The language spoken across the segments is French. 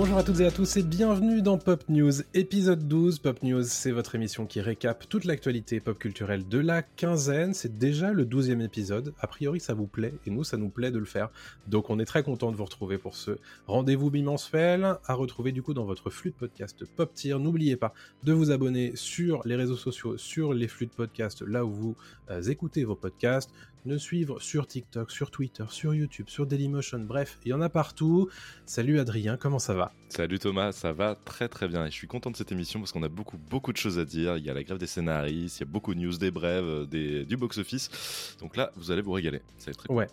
Bonjour à toutes et à tous et bienvenue dans Pop News, épisode 12. Pop News, c'est votre émission qui récap toute l'actualité pop culturelle de la quinzaine. C'est déjà le 12e épisode. A priori, ça vous plaît et nous, ça nous plaît de le faire. Donc, on est très content de vous retrouver pour ce rendez-vous bimensuel à retrouver du coup dans votre flux de podcast Pop Tier. N'oubliez pas de vous abonner sur les réseaux sociaux, sur les flux de podcast, là où vous euh, écoutez vos podcasts me suivre sur TikTok, sur Twitter, sur YouTube, sur Dailymotion, bref, il y en a partout. Salut Adrien, comment ça va? Salut Thomas, ça va très très bien et je suis content de cette émission parce qu'on a beaucoup beaucoup de choses à dire. Il y a la grève des scénaristes, il y a beaucoup de news des brèves, des, du box-office. Donc là, vous allez vous régaler. Ça va être très Ouais,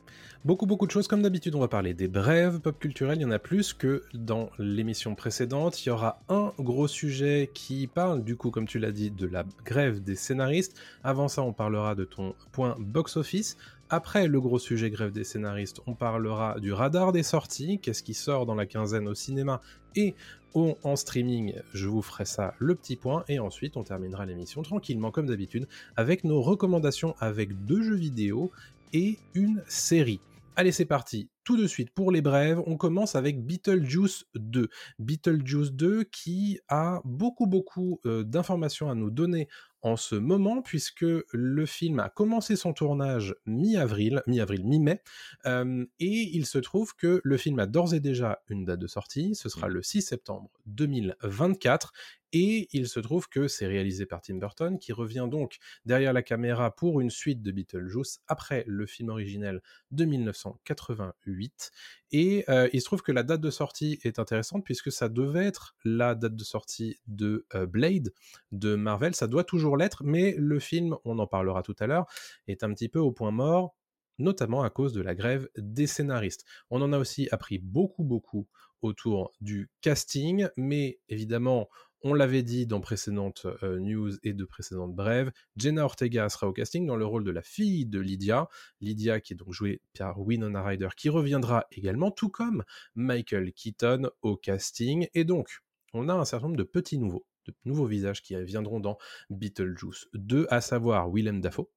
beaucoup beaucoup de choses comme d'habitude. On va parler des brèves pop culturelles. Il y en a plus que dans l'émission précédente. Il y aura un gros sujet qui parle du coup, comme tu l'as dit, de la grève des scénaristes. Avant ça, on parlera de ton point box-office. Après le gros sujet grève des scénaristes, on parlera du radar des sorties, qu'est-ce qui sort dans la quinzaine au cinéma et en streaming, je vous ferai ça le petit point, et ensuite on terminera l'émission tranquillement comme d'habitude avec nos recommandations avec deux jeux vidéo et une série. Allez c'est parti, tout de suite pour les brèves, on commence avec Beetlejuice 2. Beetlejuice 2 qui a beaucoup beaucoup euh, d'informations à nous donner en ce moment, puisque le film a commencé son tournage mi-avril, mi-avril, mi-mai, euh, et il se trouve que le film a d'ores et déjà une date de sortie, ce sera mmh. le 6 septembre 2024, et il se trouve que c'est réalisé par Tim Burton, qui revient donc derrière la caméra pour une suite de Beetlejuice après le film originel de 1988. Et euh, il se trouve que la date de sortie est intéressante puisque ça devait être la date de sortie de euh, Blade de Marvel. Ça doit toujours l'être, mais le film, on en parlera tout à l'heure, est un petit peu au point mort notamment à cause de la grève des scénaristes. On en a aussi appris beaucoup, beaucoup autour du casting, mais évidemment, on l'avait dit dans précédentes euh, news et de précédentes brèves, Jenna Ortega sera au casting dans le rôle de la fille de Lydia. Lydia qui est donc jouée par Winona Ryder qui reviendra également, tout comme Michael Keaton au casting. Et donc, on a un certain nombre de petits nouveaux, de nouveaux visages qui viendront dans Beetlejuice 2, à savoir Willem Dafoe,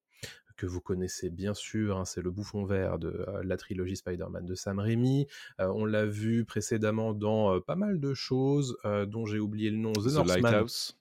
que vous connaissez bien sûr, hein, c'est le bouffon vert de euh, la trilogie Spider-Man de Sam Raimi. Euh, on l'a vu précédemment dans euh, pas mal de choses dont j'ai oublié le nom. The, The Lighthouse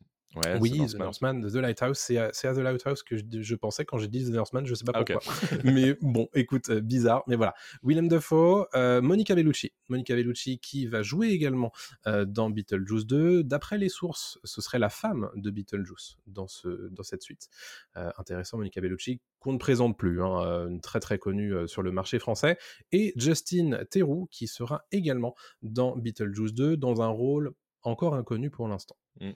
oui, The Northman, The Lighthouse, c'est à, The Lighthouse que je, pensais quand j'ai dit The Northman, je sais pas ah, pourquoi. mais bon, écoute, euh, bizarre, mais voilà. Willem Dafoe, euh, Monica Bellucci. Monica Bellucci qui va jouer également euh, dans Beetlejuice 2. D'après les sources, ce serait la femme de Beetlejuice dans, ce, dans cette suite. intéressant, Monica Bellucci, qu'on ne présente plus, hein, très très connue sur le marché français. Et Justin Theroux qui sera également dans Beetlejuice 2 dans un rôle encore inconnu pour l'instant. Mm.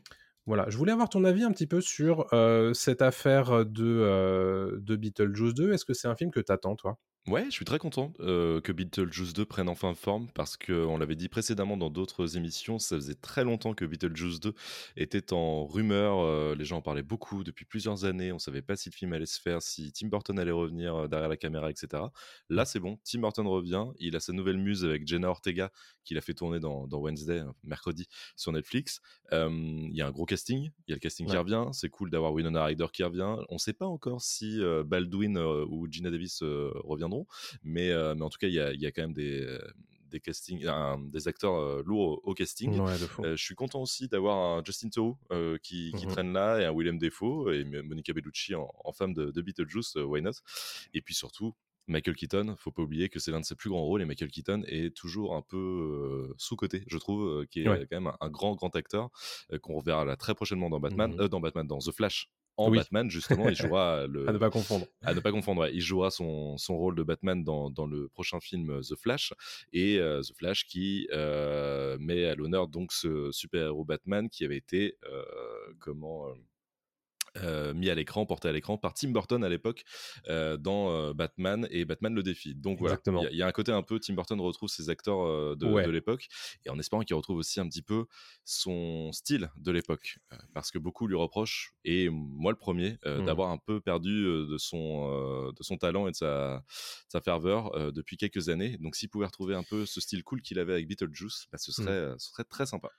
Voilà, je voulais avoir ton avis un petit peu sur cette affaire de, de Beetlejuice 2. Est-ce que c'est un film que t'attends, toi? Ouais, je suis très content euh, que Beetlejuice 2 prenne enfin forme parce qu'on l'avait dit précédemment dans d'autres émissions, ça faisait très longtemps que Beetlejuice 2 était en rumeur, euh, les gens en parlaient beaucoup depuis plusieurs années, on savait pas si le film allait se faire, si Tim Burton allait revenir euh, derrière la caméra, etc. Là, c'est bon, Tim Burton revient, il a sa nouvelle muse avec Jenna Ortega qu'il a fait tourner dans, Wednesday, mercredi, sur Netflix. Il y a un gros casting, il y a le casting qui revient, c'est cool d'avoir Winona Ryder qui revient. On sait pas encore si Baldwin ou Gina Davis reviendront mais, euh, mais en tout cas, il y a, y a, quand même des, des castings, des acteurs euh, lourds au, casting. Euh, je suis content aussi d'avoir un Justin Theroux qui, qui mmh traîne là et un William Defoe et Monica Bellucci en, femme de, de Beetlejuice, why not? Et puis surtout, Michael Keaton, faut pas oublier que c'est l'un de ses plus grands rôles et Michael Keaton est toujours un peu sous-côté, je trouve, qui est quand même un, grand grand acteur qu'on reverra très prochainement dans Batman, mmh dans Batman, dans The Flash en Batman justement il jouera le à ne pas confondre. À ne pas confondre il jouera son, son rôle de Batman dans, dans, le prochain film euh, The Flash. Et euh, The Flash qui euh, met à l'honneur donc ce super héros Batman qui avait été comment euh, mis à l'écran, porté à l'écran par Tim Burton à l'époque euh, dans euh, Batman et Batman le défi. Donc voilà, il y a- il y, a un côté un peu Tim Burton retrouve ses acteurs de, Ouais. de l'époque et en espérant qu'il retrouve aussi un petit peu son style de l'époque parce que beaucoup lui reprochent et moi le premier Mhm. d'avoir un peu perdu de son de son talent et de sa, de sa ferveur depuis quelques années. Donc s'il pouvait retrouver un peu ce style cool qu'il avait avec Beetlejuice, bah, ce Mhm. serait ce serait très sympa.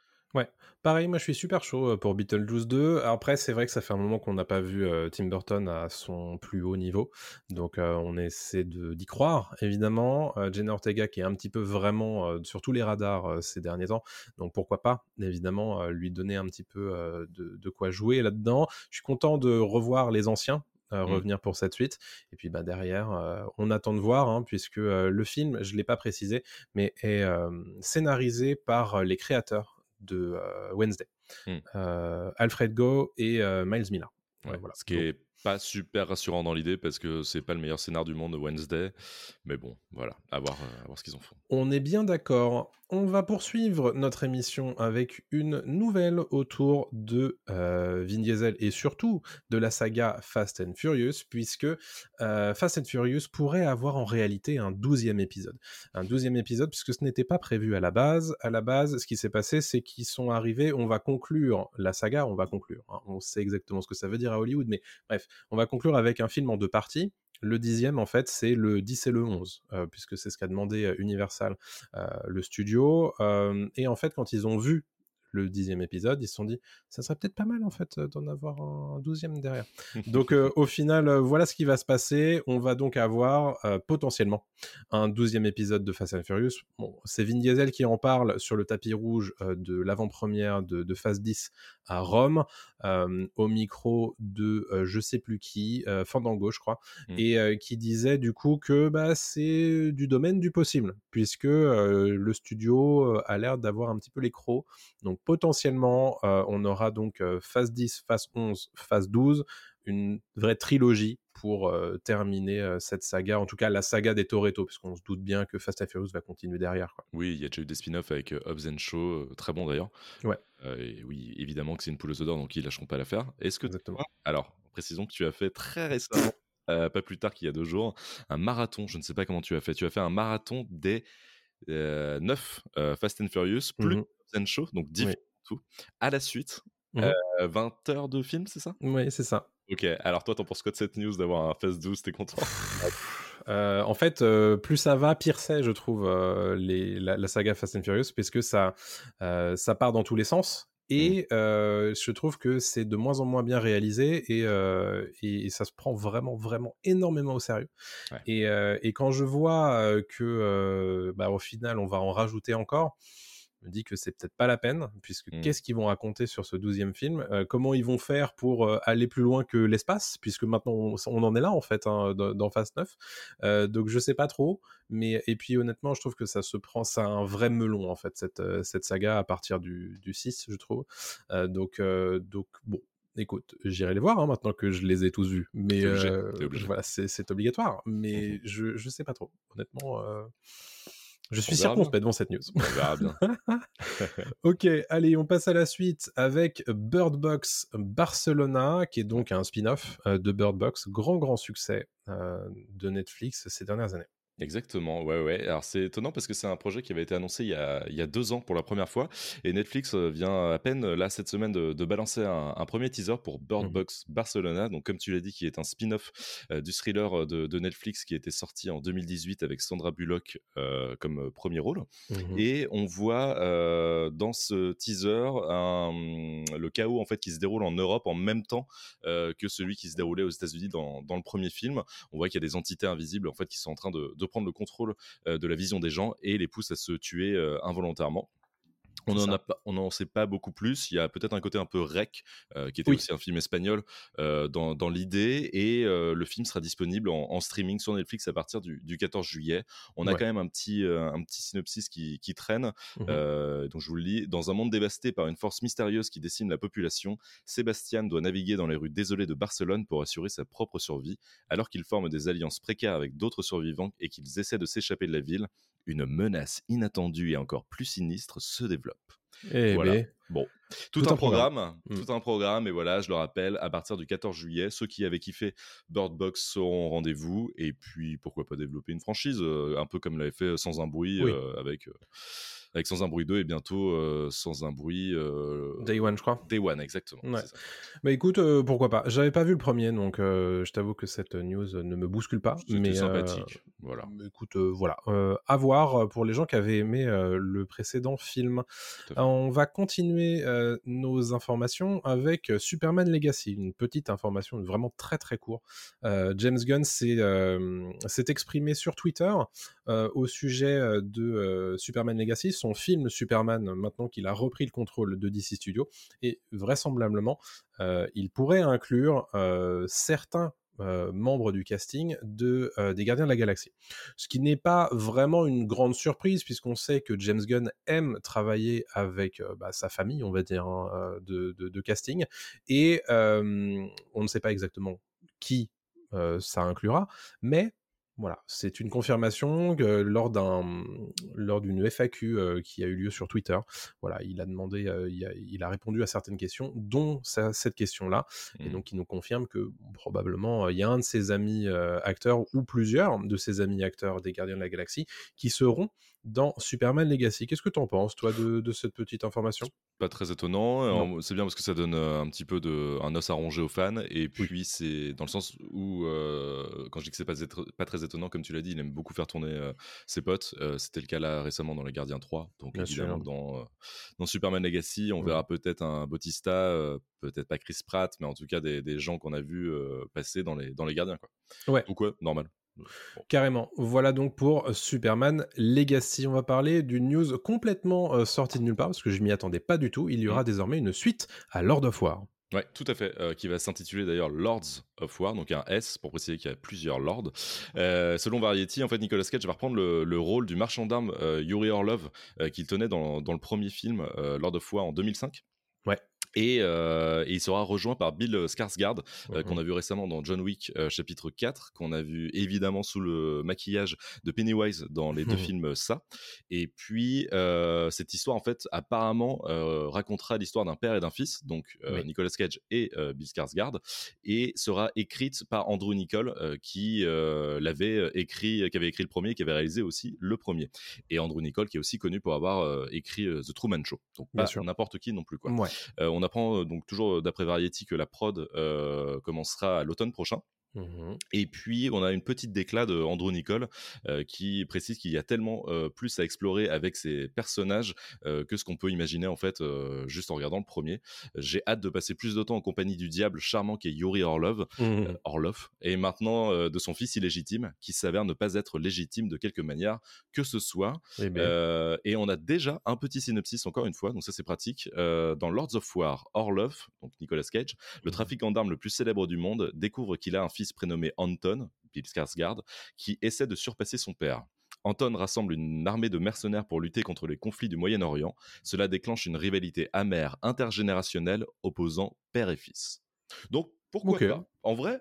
Pareil, moi je suis super chaud euh, pour Beetlejuice 2. Après, c'est vrai que ça fait un moment qu'on n'a pas vu euh, Tim Burton à son plus haut niveau. Donc euh, on essaie de- d'y croire, évidemment. Euh, Jenna Ortega qui est un petit peu vraiment sur tous les radars ces derniers temps. Donc pourquoi pas, évidemment, lui donner un petit peu de, de quoi jouer là-dedans. Je suis content de revoir les anciens. euh, Mm. revenir pour cette suite et puis bah derrière euh, on attend de voir hein, puisque euh, le film je l'ai pas précisé mais est scénarisé par les créateurs de Wednesday, Mm. Euh, Alfred Go et Miles Miller. Ouais, voilà. Ce qui Donc, est pas super rassurant dans l'idée parce que c'est pas le meilleur scénar du monde Wednesday. Mais bon, voilà, à voir, à voir ce qu'ils en font. On est bien d'accord. On va poursuivre notre émission avec une nouvelle autour de euh, Vin Diesel et surtout de la saga Fast and Furious, puisque euh, Fast and Furious pourrait avoir en réalité un douzième épisode. Un douzième épisode, puisque ce n'était pas prévu à la base. À la base, ce qui s'est passé, c'est qu'ils sont arrivés, on va conclure la saga, on va conclure. hein. On sait exactement ce que ça veut dire à Hollywood, mais bref, on va conclure avec un film en deux parties. Le dixième, en fait, c'est le 10 et le 11, euh, puisque c'est ce qu'a demandé Universal, le studio. Et en fait, quand ils ont vu le dixième épisode, ils se sont dit, ça serait peut-être pas mal, en fait, euh, d'en avoir un douzième derrière. Donc, euh, au final, euh, voilà ce qui va se passer. On va donc avoir euh, potentiellement un douzième épisode de Fast and Furious. Bon, c'est Vin Diesel qui en parle sur le tapis rouge euh, de l'avant-première de, de Phase 10 à Rome, au micro de je sais plus qui, Fandango, je crois, Mm. et qui disait du coup que bah, c'est du domaine du possible, puisque le studio a l'air d'avoir un petit peu les crocs. Donc potentiellement, euh, on aura donc euh, phase 10, phase 11, phase 12, une vraie trilogie pour euh, terminer euh, cette saga, en tout cas la saga des Toretto, puisqu'on se doute bien que Fast and Furious va continuer derrière. Quoi. Oui, il y a déjà eu des spin-offs avec euh, Hobbs and Shaw, très bon d'ailleurs. Ouais. Et oui, évidemment que c'est une poule aux odeurs, donc ils lâcheront pas l'affaire. Est-ce que Exactement. toi- alors, précisons que tu as fait très récemment, pas plus tard qu'il y a deux jours, un marathon. Je ne sais pas comment tu as fait. Tu as fait un marathon des euh, 9 Fast and Furious plus. Hobbs Shaw, donc 10 Oui. tout. À la suite, Mhm. euh, 20 heures de film, c'est ça? Oui, c'est ça. Ok, alors toi, t'en penses quoi de cette news d'avoir un Fast 12 T'es content? Euh, en fait, euh, plus ça va, pire c'est, je trouve, euh, les, la, la saga Fast and Furious, parce que ça, euh, ça part dans tous les sens. Et euh, je trouve que c'est de moins en moins bien réalisé et, euh, et, et ça se prend vraiment, vraiment énormément au sérieux. Ouais. Et, euh, et quand je vois euh, que, euh, bah, au final, on va en rajouter encore, me dis que c'est peut-être pas la peine, puisque Mm. qu'est-ce qu'ils vont raconter sur ce douzième film Euh, Comment ils vont faire pour euh, aller plus loin que l'espace, puisque maintenant on, on en est là en fait hein, dans, dans Fast 9. Euh, donc je sais pas trop, mais et puis honnêtement, je trouve que ça se prend, ça a un vrai melon en fait cette, cette saga à partir du, du 6, je trouve. Donc donc bon. Écoute, j'irai les voir hein, maintenant que je les ai tous vus. Mais obligé, euh, voilà, c'est obligatoire. Mais Mhm. je, je sais pas trop. Honnêtement, euh, je suis circonspect devant cette news. On verra bien. Ok, allez, on passe à la suite avec Bird Box Barcelona, qui est donc un spin-off euh, de Bird Box, grand grand succès euh, de Netflix ces dernières années. Exactement, ouais, ouais. Alors c'est étonnant parce que c'est un projet qui avait été annoncé il y, a, il y a deux ans pour la première fois et Netflix euh, vient à peine euh, là cette semaine de, de balancer un, un premier teaser pour Bird Mhm. Box Barcelona. Donc comme tu l'as dit, qui est un spin-off euh, du thriller de, de Netflix qui a été sorti en 2018 avec Sandra Bullock euh, comme premier rôle. Mhm. Et on voit euh, dans ce teaser un- le chaos en fait qui se déroule en Europe en même temps que celui qui se déroulait aux États-Unis dans, dans le premier film. On voit qu'il y a des entités invisibles en fait qui sont en train de, de prendre le contrôle euh, de la vision des gens et les poussent à se tuer euh, involontairement. On C'est en ça. a pas, on en sait pas beaucoup plus. Il y a peut-être un côté un peu rec, euh, qui était Oui. aussi un film espagnol euh, dans, dans l'idée, et euh, le film sera disponible en, en streaming sur Netflix à partir du, du 14 juillet. On a Ouais. quand même un petit, un petit synopsis qui, qui traîne. Euh, donc je vous le lis. Dans un monde dévasté par une force mystérieuse qui décime la population, Sébastien doit naviguer dans les rues désolées de Barcelone pour assurer sa propre survie, alors qu'il forme des alliances précaires avec d'autres survivants et qu'ils essaient de s'échapper de la ville. Une menace inattendue et encore plus sinistre se développe. Eh Voilà. ben, Bon, tout, Tout un un programme. programme, Mm. tout un programme, et voilà, je le rappelle, à partir du 14 juillet, ceux qui avaient kiffé Bird Box seront au rendez-vous, et puis pourquoi pas développer une franchise, euh, un peu comme l'avait fait Sans un bruit, Oui. euh, avec, euh, avec Sans un bruit 2, et bientôt euh, Sans un bruit euh, Day One, je crois. Day One, exactement. Ouais. ça. Bah écoute, euh, pourquoi pas. J'avais pas vu le premier, donc je t'avoue que cette news ne me bouscule pas. Mais sympathique. Voilà. mais écoute, voilà. À voir pour les gens qui avaient aimé le précédent film. On va continuer nos informations avec Superman Legacy, une petite information vraiment très très courte. Euh, James Gunn s'est exprimé sur Twitter euh, au sujet euh, de euh, Superman Legacy, son film Superman, maintenant qu'il a repris le contrôle de DC Studios, et vraisemblablement, il pourrait inclure certains membres du casting de, des Gardiens de la Galaxie. Ce qui n'est pas vraiment une grande surprise, puisqu'on sait que James Gunn aime travailler avec bah, sa famille, on va dire, hein, de, casting, et on ne sait pas exactement qui ça inclura, mais voilà, c'est une confirmation que lors d'un lors d'une FAQ euh, qui a eu lieu sur Twitter. Voilà, il a demandé, euh, il, a, il a répondu à certaines questions, dont cette question-là, et Mm. donc il nous confirme que probablement euh, il y a un de ses amis acteurs ou plusieurs de ses amis acteurs des Gardiens de la Galaxie qui seront dans Superman Legacy. Qu'est-ce que tu en penses, toi, de, de cette petite information? Pas très étonnant. Euh, C'est bien parce que ça donne euh, un petit peu de, un os à ronger aux fans. Et puis, c'est dans le sens où, euh, quand je dis que c'est pas, pas très étonnant, comme tu l'as dit, il aime beaucoup faire tourner euh, ses potes. Euh, C'était le cas là récemment dans Les Gardiens 3. Donc, Bien évidemment, sûr. dans, dans Superman Legacy, on Ouais. verra peut-être un Bautista, peut-être pas Chris Pratt, mais en tout cas des, des gens qu'on a vus euh, passer dans les, dans les Gardiens. Quoi. Ouais. Donc, ouais, normal. Bon. Carrément. Voilà donc pour Superman Legacy. On va parler d'une news complètement euh, sortie de nulle part parce que je m'y attendais pas du tout. Il y aura désormais une suite à Lord of War. Ouais, tout à fait, euh, qui va s'intituler d'ailleurs Lords of War, donc un S pour préciser qu'il y a plusieurs lords. Euh, selon Variety, en fait, Nicolas Cage va reprendre le, le rôle du marchand d'armes euh, Yuri Orlov euh, qu'il tenait dans, dans le premier film euh, Lord of War en 2005. Ouais. Et, euh, et il sera rejoint par Bill Skarsgård, euh, Mhm. qu'on a vu récemment dans John Wick euh, chapitre 4, qu'on a vu évidemment sous le maquillage de Pennywise dans les deux Mhm. films euh, Ça. Et puis, euh, cette histoire, en fait, apparemment, euh, racontera l'histoire d'un père et d'un fils, donc euh, Oui. Nicolas Cage et euh, Bill Skarsgård, et sera écrite par Andrew Nicole, euh, qui euh, l'avait euh, écrit, qui avait écrit le premier, et qui avait réalisé aussi le premier. Et Andrew Nicole, qui est aussi connu pour avoir euh, écrit euh, The Truman Show. Donc, pas sûr. n'importe qui non plus, quoi. Ouais. Euh, on apprend euh, donc toujours euh, d'après Variety que la prod euh, commencera à l'automne prochain. Mhm. Et puis, on a une petite déclat de Andrew Nicole euh, qui précise qu'il y a tellement euh, plus à explorer avec ces personnages euh, que ce qu'on peut imaginer en fait euh, juste en regardant le premier. J'ai hâte de passer plus de temps en compagnie du diable charmant qui est Yuri Orlov, euh, Orlov, et maintenant euh, de son fils illégitime qui s'avère ne pas être légitime de quelque manière que ce soit. Eh Euh, et on a déjà un petit synopsis, encore une fois, donc ça c'est pratique. Euh, dans Lords of War, Orlov, donc Nicolas Cage, le Mhm. trafiquant d'armes le plus célèbre du monde, découvre qu'il a un fils prénommé Anton, Bill Skarsgård, qui essaie de surpasser son père. Anton rassemble une armée de mercenaires pour lutter contre les conflits du Moyen-Orient. Cela déclenche une rivalité amère intergénérationnelle opposant père et fils. Donc, pourquoi pas? En vrai,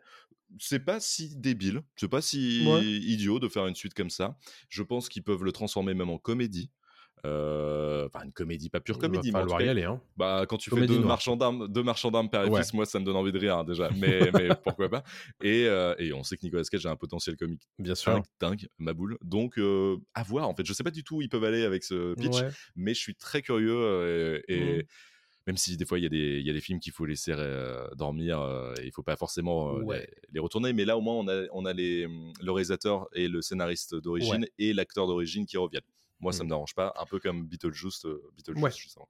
c'est pas si débile, c'est pas si Ouais. idiot de faire une suite comme ça. Je pense qu'ils peuvent le transformer même en comédie. Euh, Enfin, une comédie, pas pure comédie, il mais va en tout falloir y aller. Hein. bah, quand tu Comédie fais deux marchands d'armes, deux marchands d'armes père et Ouais. fils, moi ça me donne envie de rire hein, déjà. Mais, mais pourquoi pas et, euh, et on sait que Nicolas Cage a un potentiel comique Bien sûr. dingue, dingue, ma boule. Donc euh, à voir. En fait, je sais pas du tout où ils peuvent aller avec ce pitch, Ouais. mais je suis très curieux et, et Mhm. même si des fois il y a des il y a des films qu'il faut laisser dormir, et il faut pas forcément Ouais. les, les retourner. Mais là au moins on a on a les le réalisateur et le scénariste d'origine et l'acteur d'origine qui reviennent. Moi, ça Mhm. me dérange pas, un peu comme Beetlejuice, euh, Beetlejuice Ouais. justement.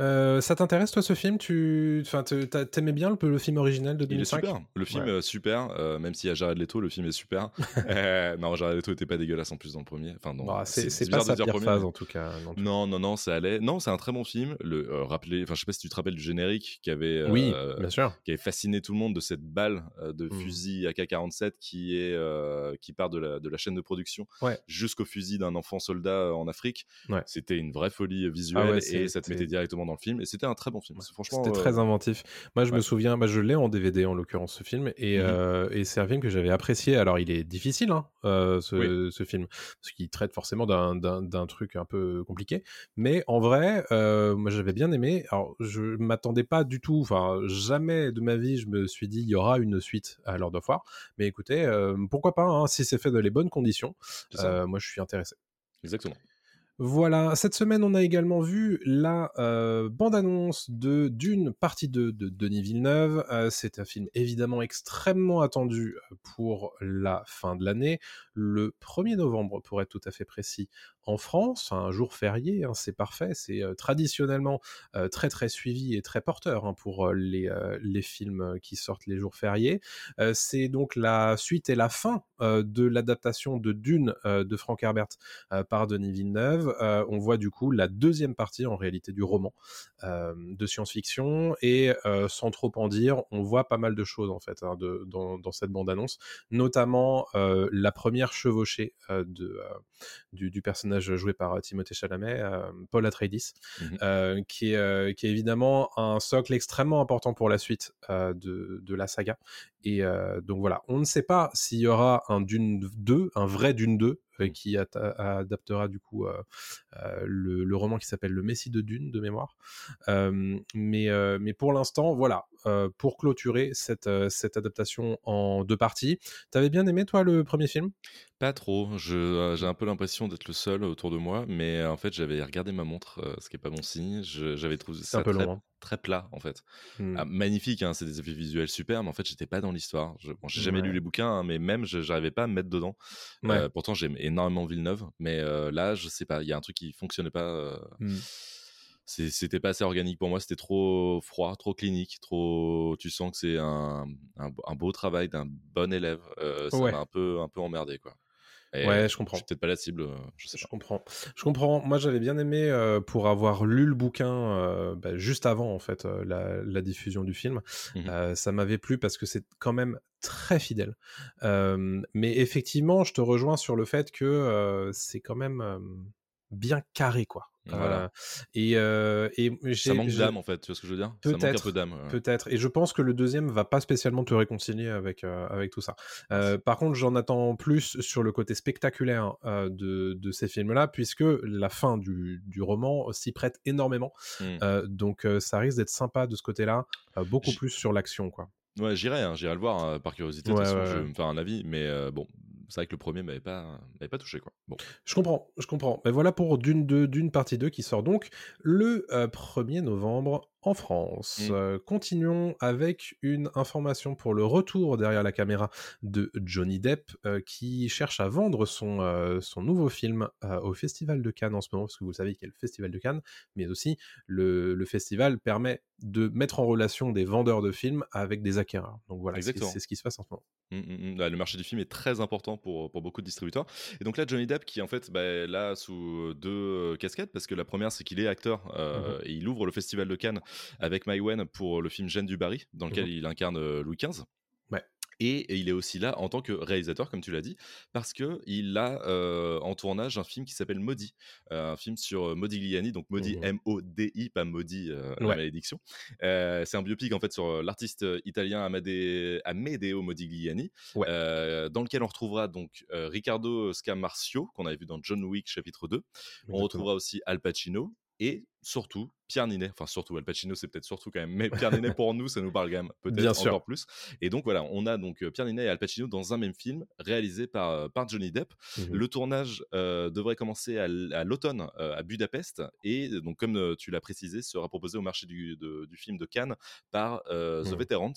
Euh, ça t'intéresse, toi, ce film? Tu... enfin, T'aimais bien le, le film original de Il est 2005 super. Le film Ouais. est super, euh, même s'il y a Jared Leto, le film est super. Euh, non, Jared Leto était pas dégueulasse en plus dans le premier. Enfin, Bah, c'est pas sa pire premier, phase, mais- en tout cas. non. Non, non, non, ça allait. Non, c'est un très bon film. Le rappelez, enfin, je sais pas si tu te rappelles du générique qui avait, Oui, bien sûr. qui avait fasciné tout le monde de cette balle de Mhm. fusil AK-47 qui est qui part de la, de la chaîne de production Ouais. jusqu'au fusil d'un enfant soldat en Afrique. Ouais. C'était une vraie folie visuelle Ah ouais, et ça te mettait directement dans le film. Et c'était un très bon film. Franchement, C'était euh, très inventif. Moi, je me souviens, bah, je l'ai en DVD en l'occurrence ce film, et, Mhm. euh, et c'est un film que j'avais apprécié. Alors, il est difficile, hein, euh, ce, Oui. ce film, parce qu'il traite forcément d'un- truc un peu compliqué. Mais en vrai, moi, j'avais bien aimé. Alors, je m'attendais pas du tout. Enfin, jamais de ma vie, je me suis dit il y aura une suite à Lord of War. Mais écoutez, pourquoi pas hein, si c'est fait dans les bonnes conditions. moi, je suis intéressé. Exactement. Voilà, cette semaine, on a également vu la euh, bande-annonce de Dune, partie 2 de Denis Villeneuve. Euh, c'est un film évidemment extrêmement attendu euh, pour la fin de l'année, le 1er novembre pour être tout à fait précis, en France, un jour férié, hein, c'est parfait, c'est traditionnellement très très suivi et très porteur hein, pour les, les films qui sortent les jours fériés. C'est donc la suite et la fin de l'adaptation de Dune de Frank Herbert par Denis Villeneuve. On voit du coup la deuxième partie en réalité du roman de science-fiction et sans trop en dire, on voit pas mal de choses en fait hein, dans, cette bande-annonce, notamment la première chevauchée de, du personnage joué par euh, Timothée Chalamet, euh, Paul Atreides, Mhm. euh, qui, est, qui est évidemment un socle extrêmement important pour la suite de, de la saga. Et donc voilà, on ne sait pas s'il y aura un Dune 2, un vrai Dune 2, euh, Mm. Qui at- adaptera du coup euh, euh, le, le roman qui s'appelle Le Messie de Dune de mémoire. Euh, mais, euh, mais pour l'instant, voilà, euh, pour clôturer cette, euh, cette adaptation en deux parties. T'avais bien aimé toi le premier film? Pas trop. Euh, j'ai un peu l'impression d'être le seul autour de moi, mais euh, en fait, j'avais regardé ma montre, euh, ce qui est pas bon signe. J'avais trouvé ça un peu très, long. hein. Très plat, en fait. Hmm. Ah, magnifique, hein, c'est des effets visuels super, mais en fait, j'étais pas dans l'histoire. Je, bon, j'ai jamais lu les bouquins, hein, mais même, je j'arrivais pas à me mettre dedans. Ouais. Euh, pourtant, j'aime énormément Villeneuve, mais euh, là, je sais pas, il y a un truc qui fonctionnait pas. euh, c'est- c'était pas assez organique pour moi, c'était trop froid, trop clinique, trop. Tu sens que c'est un, un, un beau travail d'un bon élève. Ça Ouais. m'a un peu, un peu emmerdé, quoi. Et Ouais, je Je comprends. suis peut-être pas la cible, euh, je sais Je pas. comprends. Je comprends. Moi, j'avais bien aimé euh, pour avoir lu le bouquin euh, bah, juste avant en fait euh, la, la diffusion du film. Euh, ça m'avait plu parce que c'est quand même très fidèle. Mais effectivement, je te rejoins sur le fait que c'est quand même bien carré, quoi. Voilà. Euh, et euh, et Ça manque d'âme, en fait, tu vois ce que je veux dire? Ça manque un Peut-être, peu d'âme. ouais. Peut-être. Et je pense que le deuxième va pas spécialement te réconcilier avec, euh, avec tout ça. Euh, par contre, j'en attends plus sur le côté spectaculaire euh, de, de ces films-là, puisque la fin du, du roman s'y prête énormément. Mm. Euh, donc, ça risque d'être sympa de ce côté-là, beaucoup J- plus sur l'action, quoi. Ouais, j'irai, hein, j'irai le voir hein, par curiosité. De Ouais, toute façon, ouais, je vais me faire un avis, mais bon, c'est vrai que le premier m'avait pas, m'avait pas touché, quoi. Je comprends, je comprends. Mais voilà pour Dune 2, Dune partie 2 qui sort donc le euh, 1er novembre en France. Mm. Euh, continuons avec une information pour le retour derrière la caméra de Johnny Depp euh, qui cherche à vendre son, euh, son nouveau film au Festival de Cannes en ce moment, parce que vous savez qu'il y a le Festival de Cannes, mais aussi le, le festival permet de mettre en relation des vendeurs de films avec des acquéreurs. Donc voilà, c'est ce qui se passe en ce moment. Mm, mm, mm. Là, le marché du film est très important pour, pour beaucoup de distributeurs. Et donc là, Johnny Depp, qui en fait, bah, là, sous deux casquettes, parce que la première, c'est qu'il est acteur et il ouvre le Festival de Cannes avec Mai Wen pour le film Jeanne du Barry, dans lequel Mhm. il incarne euh, Louis XV. Ouais. Et, et il est aussi là en tant que réalisateur, comme tu l'as dit, parce que il a euh, en tournage un film qui s'appelle Maudit, euh, un film sur euh, Modigliani, donc Maudit Mhm. M-O-D-I, pas Maudit, euh, la Ouais. malédiction. Euh, c'est un biopic en fait sur l'artiste italien Amade- Amedeo Modigliani, Ouais. dans lequel on retrouvera donc Riccardo Scamarcio qu'on avait vu dans John Wick chapitre 2. On retrouvera aussi Al Pacino et surtout Pierre Ninet. Enfin surtout Al Pacino c'est peut-être surtout quand même, mais Pierre Ninet pour nous ça nous parle quand même peut-être encore sûr. plus. Et donc voilà, on a donc euh, Pierre Ninet et Al Pacino dans un même film réalisé par euh, par Johnny Depp. Mhm. Le tournage euh, devrait commencer à, l'automne euh, à Budapest et donc comme euh, tu l'as précisé sera proposé au marché du, de- du film de Cannes par The Mhm. Veterans.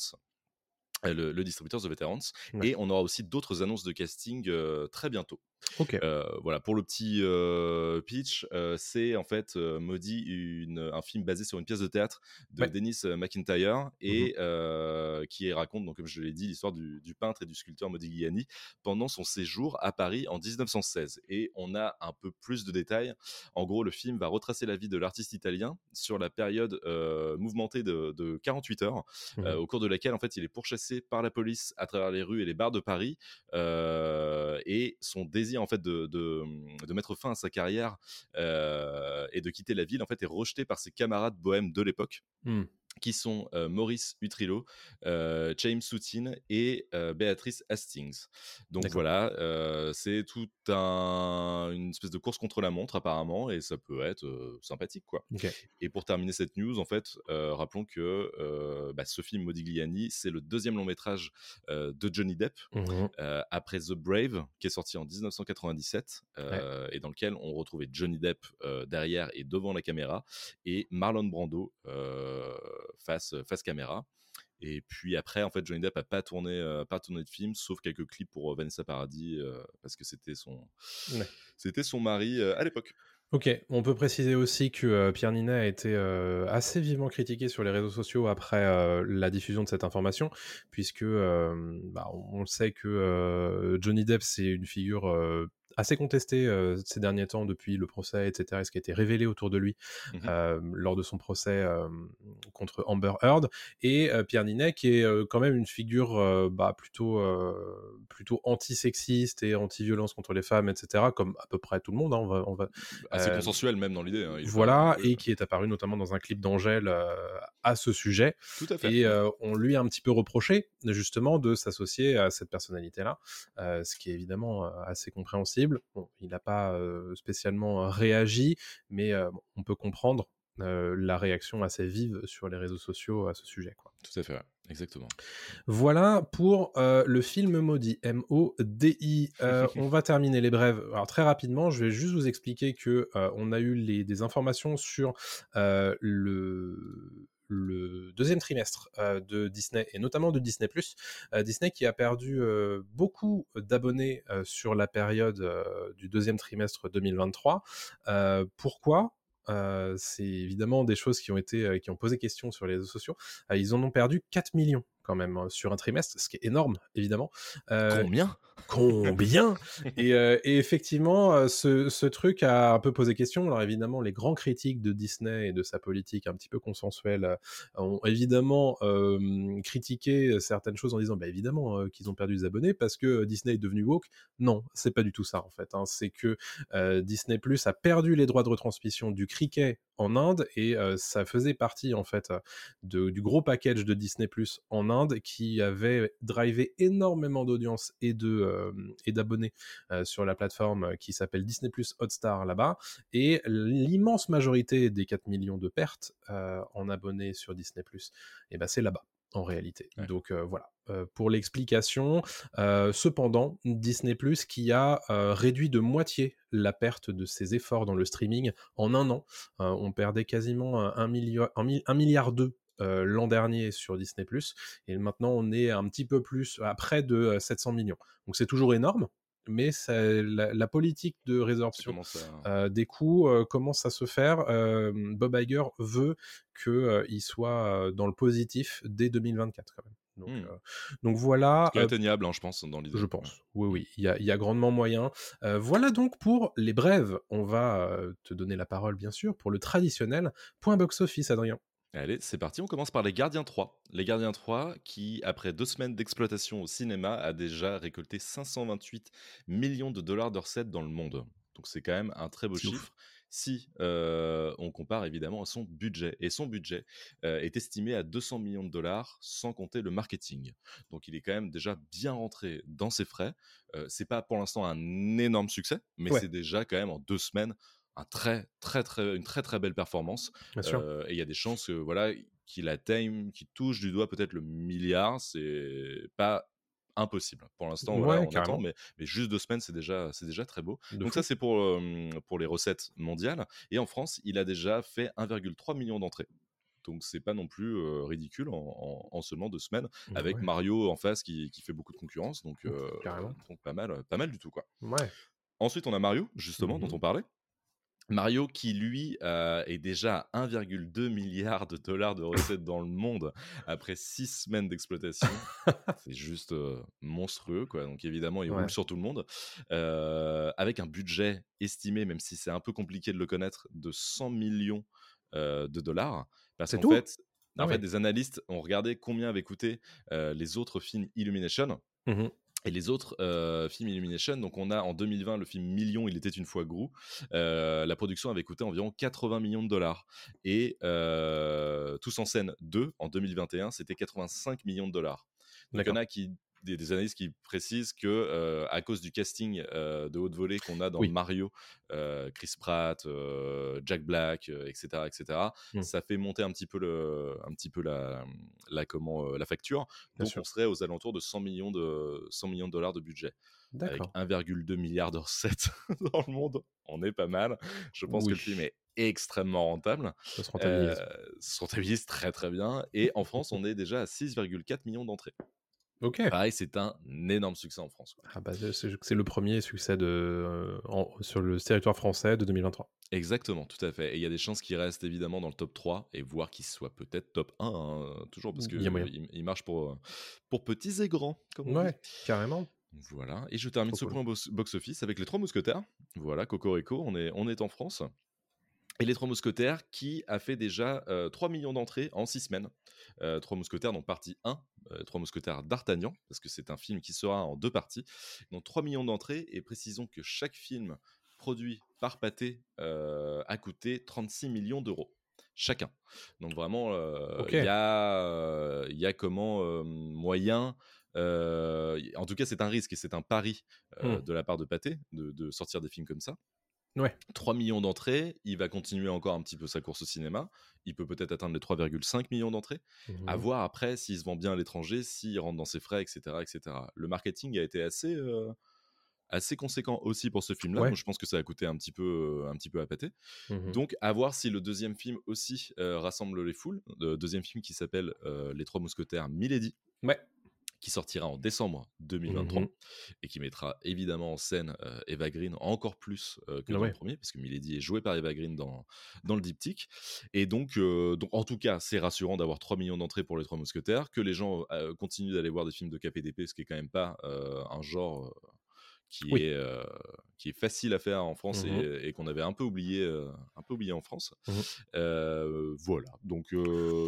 Le, le distributeur The Veterans Ouais. et on aura aussi d'autres annonces de casting euh, très bientôt. Ok. Euh, voilà pour le petit euh, pitch, euh, c'est en fait Maudit, une, un film basé sur une pièce de théâtre de Ouais. Dennis McIntyre et euh, qui raconte donc comme je l'ai dit l'histoire du, du peintre et du sculpteur Modigliani pendant son séjour à Paris en 1916 et on a un peu plus de détails. En gros, le film va retracer la vie de l'artiste italien sur la période euh, mouvementée de, de 48 heures euh, au cours de laquelle en fait il est pourchassé par la police à travers les rues et les bars de Paris euh, et son désir en fait de, de, mettre fin à sa carrière euh, et de quitter la ville en fait est rejeté par ses camarades bohèmes de l'époque. Hmm. Qui sont euh, Maurice Utrillo, euh, James Soutine et euh, Béatrice Hastings. Donc voilà, c'est tout un, une espèce de course contre la montre apparemment, et ça peut être sympathique quoi. Et pour terminer cette news, en fait, rappelons que bah, ce film Modigliani, c'est le deuxième long métrage de Johnny Depp, euh, après The Brave, qui est sorti en 1997, euh, et dans lequel on retrouvait Johnny Depp derrière et devant la caméra, et Marlon Brando face, face caméra. Et puis après, en fait, Johnny Depp a pas tourné, euh, pas tourné de film, sauf quelques clips pour euh, Vanessa Paradis, euh, parce que c'était son, Ouais. c'était son mari euh, à l'époque. Ok, on peut préciser aussi que euh, Pierre Ninet a été euh, assez vivement critiqué sur les réseaux sociaux après euh, la diffusion de cette information, puisque euh, bah, on, sait que euh, Johnny Depp c'est une figure euh, assez contestée euh, ces derniers temps depuis le procès, etc., et ce qui a été révélé autour de lui euh, lors de son procès euh, contre Amber Heard, et Pierre Ninet qui est quand même une figure bah, plutôt, plutôt anti-sexiste et anti-violence contre les femmes, etc., comme à peu près tout le monde, hein, on va, on va, Assez consensuel même dans l'idée. hein, voilà, et qui est apparu notamment dans un clip d'Angèle à ce sujet. Tout à fait. Et on lui a un petit peu reproché justement de s'associer à cette personnalité-là, ce qui est évidemment assez compréhensible. Bon, il n'a pas spécialement réagi, mais bon, on peut comprendre euh, la réaction assez vive sur les réseaux sociaux à ce sujet. Quoi. Tout à fait, ouais. exactement. Voilà pour euh, le film maudit, M-O-D-I. Euh, on va terminer les brèves. Alors très rapidement, je vais juste vous expliquer que on a eu les, des informations sur le le deuxième trimestre euh, de Disney et notamment de Disney+. Euh, Disney qui a perdu euh, beaucoup d'abonnés sur la période du deuxième trimestre 2023. Euh, pourquoi? C'est évidemment des choses qui ont été qui ont posé question sur les réseaux sociaux. Ils en ont perdu 4 millions quand même euh, sur un trimestre, ce qui est énorme évidemment. Combien? Combien? Et, euh, et effectivement, euh, ce, truc a un peu posé question. Alors évidemment, les grands critiques de Disney et de sa politique un petit peu consensuelle euh, ont évidemment critiqué certaines choses en disant, bah évidemment qu'ils ont perdu des abonnés parce que Disney est devenu woke. Non, c'est pas du tout ça en fait. hein. C'est que Disney Plus a perdu les droits de retransmission du cricket en Inde et ça faisait partie en fait de- du gros package de Disney Plus en Inde qui avait drivé énormément d'audience et de euh, et d'abonnés euh, sur la plateforme euh, qui s'appelle Disney Plus Hotstar là-bas et l'immense majorité des 4 millions de pertes en abonnés sur Disney Plus et ben c'est là-bas en réalité. Ouais. Donc euh, voilà euh, pour l'explication. Euh, cependant, Disney Plus qui a réduit de moitié la perte de ses efforts dans le streaming en un an. On perdait quasiment un, un milliard, un, mi- un milliard deux euh, l'an dernier sur Disney et maintenant on est un petit peu plus à près de euh, 700 millions. Donc c'est toujours énorme, mais ça- la, la politique de résorption à- euh, des coûts euh, commence à se faire. Euh, Bob Iger veut qu'il soit euh, dans le positif dès 2024 quand même. Donc, euh, donc voilà. Euh, atteignable, hein, je pense, dans l'idée. je pense. Oui, oui, il y a, y a grandement moyen. Euh, voilà donc pour les brèves. On va euh, te donner la parole, bien sûr, pour le traditionnel point box-office, Adrien. Allez, c'est parti, on commence par Les Gardiens 3. Les Gardiens 3 qui, après deux semaines d'exploitation au cinéma, a déjà récolté 528 millions de dollars de recettes dans le monde. Donc c'est quand même un très beau ouf. chiffre. Si euh, on compare évidemment à son budget. Et son budget euh, est estimé à 200 millions de dollars sans compter le marketing. Donc il est quand même déjà bien rentré dans ses frais. Euh, c'est pas pour l'instant un énorme succès, mais Ouais. c'est déjà quand même en deux semaines un très, très, très, une très très belle performance. Bien sûr. Euh, et il y a des chances que, voilà, qu'il atteigne, qu'il touche du doigt peut-être le milliard. C'est pas impossible. Pour l'instant, voilà, Ouais, on carrément. attend, mais, mais juste deux semaines, c'est déjà, c'est déjà très beau. De Donc fou. ça, c'est pour, euh, pour les recettes mondiales. Et en France, il a déjà fait 1,3 million d'entrées. Donc c'est pas non plus euh, ridicule en, en- en seulement deux semaines, avec Ouais. Mario en face qui, qui fait beaucoup de concurrence. Donc, euh, pas mal, pas mal du tout quoi. Ensuite, on a Mario, justement, dont on parlait. Mario qui, lui, euh, est déjà à 1,2 milliard de dollars de recettes dans le monde après six semaines d'exploitation. C'est juste euh, monstrueux, quoi. Donc, évidemment, il Ouais. roule sur tout le monde. Euh, avec un budget estimé, même si c'est un peu compliqué de le connaître, de 100 millions de dollars. Parce C'est qu'en Ah en fait, des analystes ont regardé combien avaient coûté les autres films Illumination. Mhm. Et les autres euh, films Illumination, donc on a en 2020 le film Million, il était une fois Gros. Euh, la production avait coûté environ 80 millions de dollars. Et euh, Tous en scène 2, en 2021, c'était 85 millions de dollars. Donc il y en a qui des, des, analystes qui précisent que euh, à cause du casting euh, de haute volée qu'on a dans Oui. Mario, euh, Chris Pratt, Jack Black, etc., etc., Mm. ça fait monter un petit peu le, un petit peu la, la comment la facture. Bien Donc sûr. on serait aux alentours de 100 millions de 100 millions de dollars de budget avec D'accord. 1,2 milliard de recettes dans le monde. On est pas mal. Je pense que le film est extrêmement rentable. Ça se rentabilise. Euh, se rentabilise très très bien. Et en France, on est déjà à 6,4 millions d'entrées. Ok. Pareil, c'est un énorme succès en France. Ah bah, c'est le premier succès de, euh, en- sur le territoire français de 2023. Exactement, tout à fait. Et il y a des chances qu'il reste évidemment dans le top 3 et voire qu'il soit peut-être top 1, hein, toujours parce qu'il il marche pour, euh, pour petits et grands, comme on dit. Ouais, carrément. Voilà, et je termine Trop ce cool. point box- box-office avec les Trois Mousquetaires. Voilà, Cocorico, on est, on est en France. Et les Trois Mousquetaires qui a fait déjà euh, 3 millions d'entrées en 6 semaines. Euh, Trois Mousquetaires, donc partie 1, euh, Trois Mousquetaires d'Artagnan, parce que c'est un film qui sera en deux parties. Donc 3 millions d'entrées, et précisons que chaque film produit par euh, a coûté 36 millions d'euros. Chacun. Donc vraiment, euh, il y, a, euh, il y a comment euh, moyen. en tout cas, c'est un risque et c'est un pari Hmm. de la part de Pathé de, de sortir des films comme ça. Ouais. 3 millions d'entrées, il va continuer encore un petit peu sa course au cinéma. Il peut peut-être atteindre les 3,5 millions d'entrées. Mhm. À voir après s'il se vend bien à l'étranger, s'il rentre dans ses frais, etc., etc. Le marketing a été assez, euh, assez conséquent aussi pour ce film-là. Ouais. Je pense que ça a coûté un petit peu, euh, un petit peu à pâter. Mhm. Donc, à voir si le deuxième film aussi euh, rassemble les foules. Le deuxième film qui s'appelle euh, Les Trois Mousquetaires Milady, Ouais. Qui sortira en décembre 2023 Mhm. et qui mettra évidemment en scène euh, Eva Green encore plus euh, que Ah dans ouais. le premier, parce que Milady est jouée par Eva Green dans, dans le diptyque. Et donc, euh, donc, en tout cas, c'est rassurant d'avoir 3 millions d'entrées pour les Trois Mousquetaires, que les gens continuent d'aller voir des films de KPDP, ce qui est quand même pas un genre. qui, Oui. est, euh, qui est facile à faire en France Mhm. et, et qu'on avait un peu oublié, euh, un peu oublié en France. Euh, voilà, donc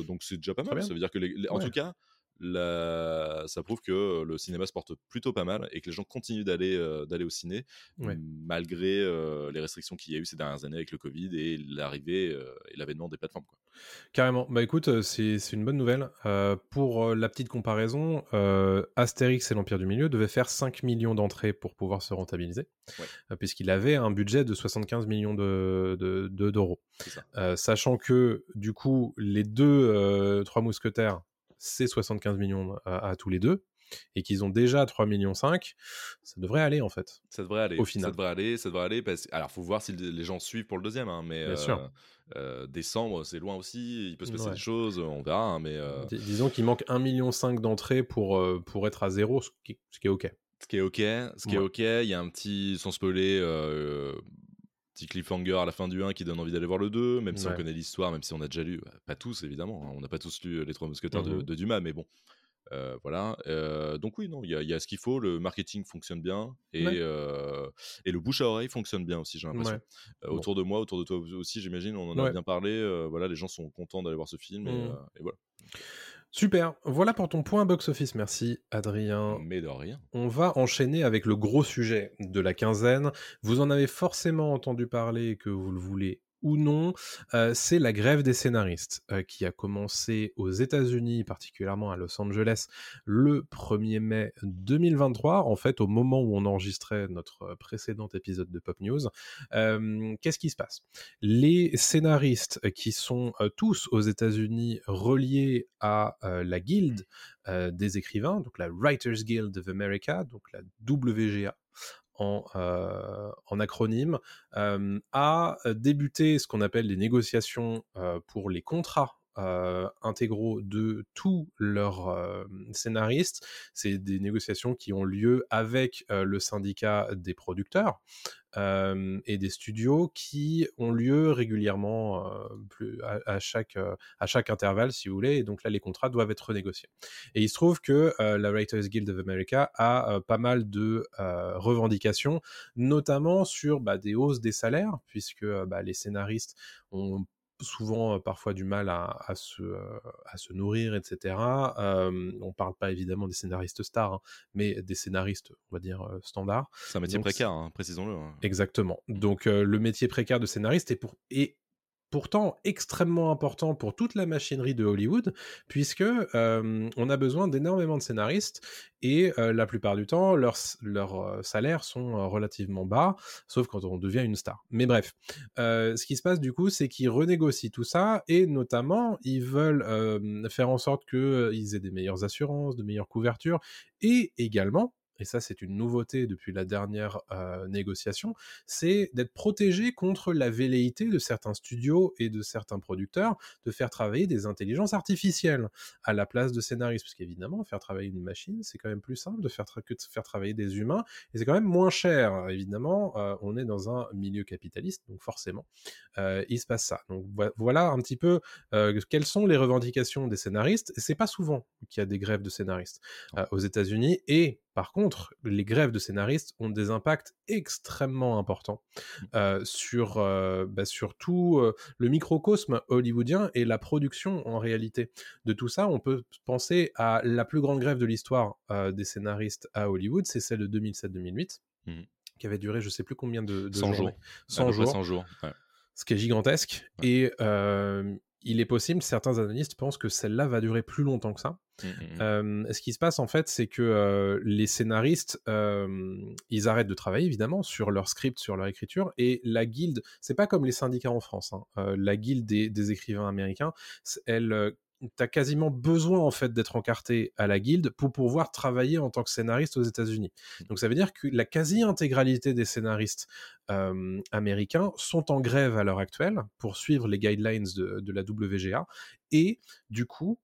donc c'est déjà pas mal. Ça veut dire que, les- les- en tout cas, la- ça prouve que le cinéma se porte plutôt pas mal et que les gens continuent d'aller euh, d'aller au ciné Ouais. malgré euh, les restrictions qu'il y a eu ces dernières années avec le Covid et l'arrivée euh, et l'avènement des plateformes. Quoi. Carrément. Bah écoute, c'est une bonne nouvelle. Pour la petite comparaison, Astérix et l'Empire du Milieu devait faire 5 millions d'entrées pour pouvoir se rentabiliser, Ouais. puisqu'il avait un budget de 75 millions de- de- de- d'euros. Euh, sachant que, du coup, les deux Trois Mousquetaires, c'est 75 millions à, à tous les deux, et qu'ils ont déjà 3 millions 5, ça devrait aller en fait. Ça devrait aller. Au final. Ça devrait aller. Ça devrait aller. Parce... Alors, faut voir si le- les gens suivent pour le deuxième. hein, mais Bien euh, sûr. euh, décembre, c'est loin aussi. Il peut se passer Ouais. des choses. On verra. hein, mais euh, Dis- disons qu'il manque 1,5 million d'entrées pour, euh, pour être à zéro, ce qui, ce qui est ok. Ce qui est ok, ce qui est ok, il y a un petit, sans spoiler, euh, petit cliffhanger à la fin du 1 qui donne envie d'aller voir le 2, même si on connaît l'histoire, même si on a déjà lu, bah, pas tous évidemment, hein, on n'a pas tous lu Les Trois Mousquetaires de, Mhm. de Dumas, mais bon, euh, voilà. Euh, donc oui, non, il y, a- il y a ce qu'il faut, le marketing fonctionne bien et, Ouais. euh, et le bouche à oreille fonctionne bien aussi, j'ai l'impression. Ouais. Euh. Autour de moi, autour de toi aussi, j'imagine, on en a bien parlé. euh, voilà, les gens sont contents d'aller voir ce film et, Mhm. euh, et voilà. Super, voilà pour ton point box-office, merci Adrien. Mais de rien. On va enchaîner avec le gros sujet de la quinzaine. Vous en avez forcément entendu parler, que vous le voulez ou non. Euh, c'est la grève des scénaristes euh, qui a commencé aux États-Unis, particulièrement à Los Angeles, le 1er mai 2023. En fait, au moment où on enregistrait notre précédent épisode de Pop News. Euh, Qu'est-ce qui se passe? Les scénaristes qui sont tous aux États-Unis reliés à la guilde des écrivains, donc la Writers Guild of America, donc la WGA en, euh, en acronyme, euh, a débuté ce qu'on appelle les négociations euh, pour les contrats euh, intégraux de tous leurs euh, scénaristes. C'est des négociations qui ont lieu avec euh, le syndicat des producteurs et des studios qui ont lieu régulièrement à, chaque, intervalle, si vous voulez. Et donc là, les contrats doivent être négociés. Et il se trouve que la Writers Guild of America a pas mal de revendications, notamment sur bah, des hausses des salaires, puisque bah, les scénaristes ont souvent parfois du mal à, à se, à se nourrir, etc. Euh, on parle pas évidemment des scénaristes stars, hein, mais des scénaristes, on va dire, standards. C'est un métier Donc, précaire, hein, précisons-le. hein. Exactement. Donc euh, le métier précaire de scénariste est, pour, est pourtant extrêmement important pour toute la machinerie de Hollywood, puisque euh, on a besoin d'énormément de scénaristes et euh, la plupart du temps, leurs, euh, salaires sont relativement bas, sauf quand on devient une star. Mais bref, ce qui se passe du coup, c'est qu'ils renégocient tout ça et notamment, ils veulent faire en sorte qu'ils aient des meilleures assurances, de meilleures couvertures et également et ça c'est une nouveauté depuis la dernière euh, négociation, c'est d'être protégé contre la velléité de certains studios et de certains producteurs de faire travailler des intelligences artificielles à la place de scénaristes. Parce qu'évidemment, faire travailler une machine, c'est quand même plus simple de faire que de faire travailler des humains, et c'est quand même moins cher. Évidemment, euh, on est dans un milieu capitaliste, donc forcément, euh, il se passe ça. Donc vo- voilà un petit peu quelles sont les revendications des scénaristes. Et c'est pas souvent qu'il y a des grèves de scénaristes aux États-Unis. Et par contre, les grèves de scénaristes ont des impacts extrêmement importants euh, sur, euh, bah, sur tout euh, le microcosme hollywoodien et la production en réalité de tout ça. On peut penser à la plus grande grève de l'histoire euh, des scénaristes à Hollywood, c'est celle de 2007-2008, Mhm. qui avait duré je sais plus combien de, de 100 journées. jours. À 100 peu près jours 100 jours. ouais. ce qui est gigantesque. Ouais. Et euh, il est possible, certains analystes pensent que celle-là va durer plus longtemps que ça. Mm, mm, mm. Euh, ce qui se passe en fait, c'est que euh, les scénaristes, euh, ils arrêtent de travailler évidemment sur leur script, sur leur écriture, et la guilde, c'est pas comme les syndicats en France. hein. La guilde des, des écrivains américains, elle, euh, t'as quasiment besoin en fait d'être encarté à la guilde pour pouvoir travailler en tant que scénariste aux États-Unis. Donc ça veut dire que la quasi-intégralité des scénaristes euh, américains sont en grève à l'heure actuelle pour suivre les guidelines de, de la WGA, et du coup,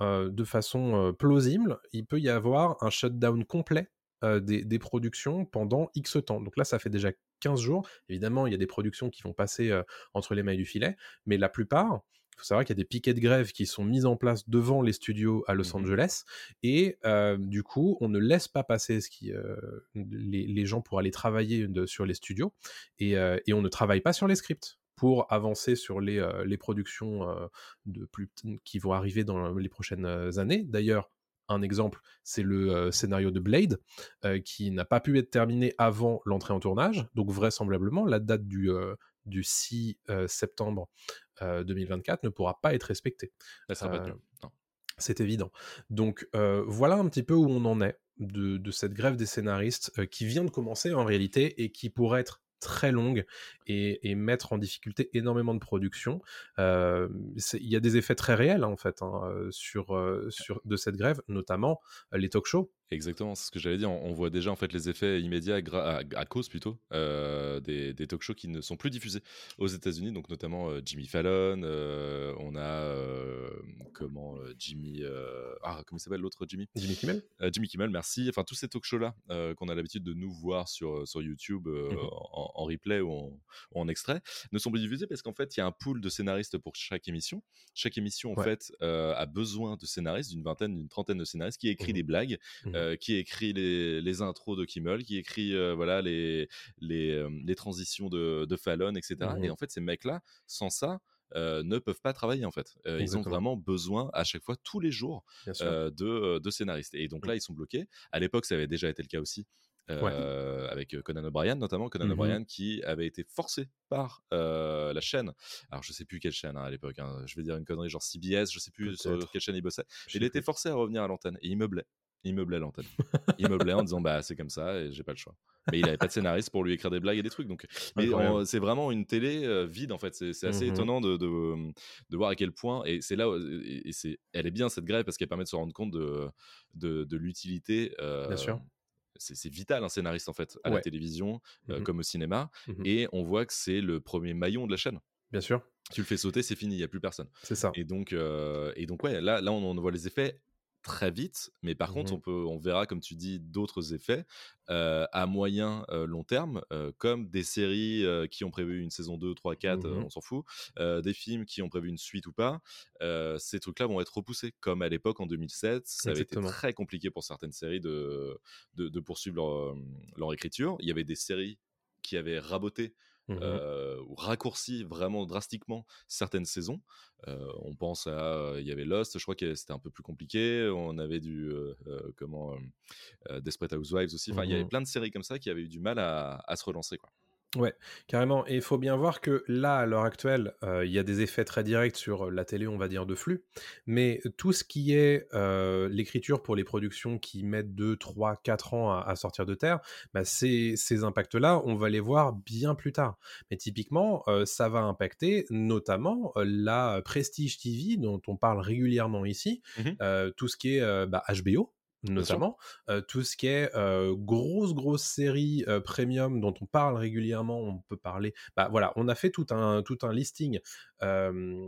euh, de façon euh, plausible, il peut y avoir un shutdown complet euh, des, des productions pendant X temps. Donc là, ça fait déjà 15 jours. Évidemment, il y a des productions qui vont passer euh, entre les mailles du filet, mais la plupart, il faut savoir qu'il y a des piquets de grève qui sont mis en place devant les studios à Los Mhm. Angeles, et euh, du coup, on ne laisse pas passer ce qui, euh, les, les gens pour aller travailler de- sur les studios, et, euh, et on ne travaille pas sur les scripts pour avancer sur les, les productions de plus, qui vont arriver dans les prochaines années. D'ailleurs, un exemple, c'est le euh, scénario de Blade, euh, qui n'a pas pu être terminé avant l'entrée en tournage. Donc vraisemblablement, la date du, euh, du 6 euh, septembre euh, 2024 ne pourra pas être respectée. Là, ça va pas de mieux. Non. C'est évident. Donc voilà un petit peu où on en est de, de cette grève des scénaristes qui vient de commencer en réalité et qui pourrait être très longue et, et mettre en difficulté énormément de production. Euh, Il y a des effets très réels hein, en fait hein, sur, sur de cette grève, notamment les talk shows. Exactement, c'est ce que j'allais dire. On, on voit déjà en fait les effets immédiats à, à cause plutôt euh, des, des talk-shows qui ne sont plus diffusés aux États-Unis, donc notamment euh, Jimmy Fallon. euh, on a comment Jimmy ah comment il s'appelle l'autre Jimmy? Jimmy Kimmel Jimmy Kimmel, merci. Enfin, tous ces talk-shows-là euh, qu'on a l'habitude de nous voir sur, sur YouTube Mhm. en, en replay ou en, ou en extrait ne sont plus diffusés parce qu'en fait, il y a un pool de scénaristes pour chaque émission. Chaque émission, en Ouais. fait, a besoin de scénaristes, d'une vingtaine, d'une trentaine de scénaristes qui écrit Mhm. des blagues, Mhm. Euh, qui écrit les, les intros de Kimmel, qui écrit euh, voilà, les, les, euh, les transitions de, de Fallon, etc. Et en fait, ces mecs-là, sans ça, euh, ne peuvent pas travailler en fait. Euh, ils ont vraiment besoin à chaque fois, tous les jours, euh, de, de scénaristes. Et donc là, ils sont bloqués. À l'époque, ça avait déjà été le cas aussi. avec Conan O'Brien notamment Conan Mhm. O'Brien qui avait été forcé par la chaîne alors je sais plus quelle chaîne hein, à l'époque hein, je vais dire une connerie genre CBS je sais plus sur quelle chaîne il bossait il était forcé à revenir à l'antenne et il meublait il meublait l'antenne il en disant bah c'est comme ça et j'ai pas le choix mais il avait pas de scénariste pour lui écrire des blagues et des trucs donc c'est vraiment une télé euh, vide en fait c'est assez Mhm. étonnant de, de, de voir à quel point et c'est là où- et, et c'est elle est bien cette grève parce qu'elle permet de se rendre compte de de, de l'utilité euh, Bien sûr. c'est vital un scénariste en fait à la télévision euh, Mhm. comme au cinéma Mhm. et on voit que c'est le premier maillon de la chaîne Bien sûr, tu le fais sauter c'est fini il y a plus personne c'est ça. et donc, euh, et donc ouais, là, là on, on voit les effets très vite, mais par contre, Mhm. on, peut, on verra, comme tu dis, d'autres effets euh, à moyen, euh, long terme, euh, comme des séries qui ont prévu une saison 2, 3, 4, euh, Mhm. on s'en fout, des films qui ont prévu une suite ou pas. ces trucs-là vont être repoussés, comme à l'époque en 2007, ça avait été très compliqué pour certaines séries de, de, de poursuivre leur, leur écriture. Il y avait des séries qui avaient raboté mmh ou raccourci vraiment drastiquement certaines saisons. on pense à, il y avait Lost, je crois que c'était un peu plus compliqué. On avait du, comment, Desperate Housewives aussi. Enfin, il y avait mmh plein de séries comme ça qui avaient eu du mal à, à se relancer, quoi. Ouais, carrément. Et il faut bien voir que là, à l'heure actuelle, il y a des effets très directs sur la télé, on va dire, de flux. Mais tout ce qui est l'écriture pour les productions qui mettent 2, 3, 4 ans à, sortir de terre, bah, ces, ces impacts-là, on va les voir bien plus tard. Mais typiquement, ça va impacter notamment la Prestige TV, dont on parle régulièrement ici, mmh tout ce qui est bah, HBO notamment tout ce qui est grosse grosse série premium dont on parle régulièrement on peut parler bah voilà on a fait tout un tout un listing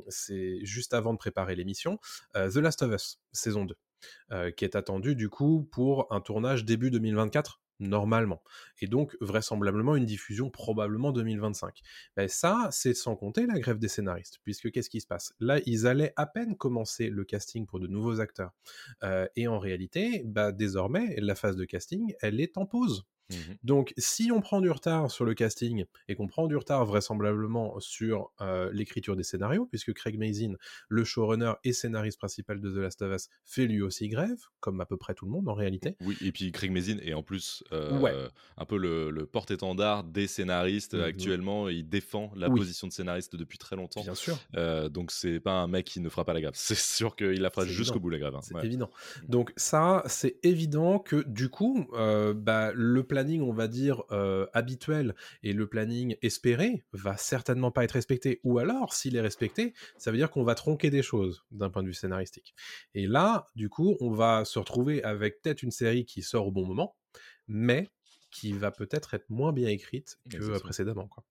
c'est juste avant de préparer l'émission The Last of Us saison 2 qui est attendu du coup pour un tournage début 2024 normalement. Et donc, vraisemblablement, une diffusion probablement 2025. Mais ça, c'est sans compter la grève des scénaristes, puisque qu'est-ce qui se passe? Là, ils allaient à peine commencer le casting pour de nouveaux acteurs. Euh, et en réalité, bah, désormais, la phase de casting, elle est en pause. Mmh Donc, si on prend du retard sur le casting et qu'on prend du retard vraisemblablement sur l'écriture des scénarios, puisque Craig Mazin, le showrunner et scénariste principal de The Last of Us, fait lui aussi grève, comme à peu près tout le monde en réalité. Oui, et puis Craig Mazin est en plus un peu le, porte-étendard des scénaristes mmh actuellement. Il défend la position de scénariste depuis très longtemps. Bien sûr. donc, c'est pas un mec qui ne fera pas la grève. C'est sûr qu'il la fera jusqu'au bout la grève. Hein. C'est évident. Donc, ça, c'est évident que du coup, bah, le planning, on va dire, euh, habituel et le planning espéré va certainement pas être respecté. Ou alors, s'il est respecté, ça veut dire qu'on va tronquer des choses d'un point de vue scénaristique. Et là, du coup, on va se retrouver avec peut-être une série qui sort au bon moment, mais qui va peut-être être moins bien écrite que précédemment. Quoi.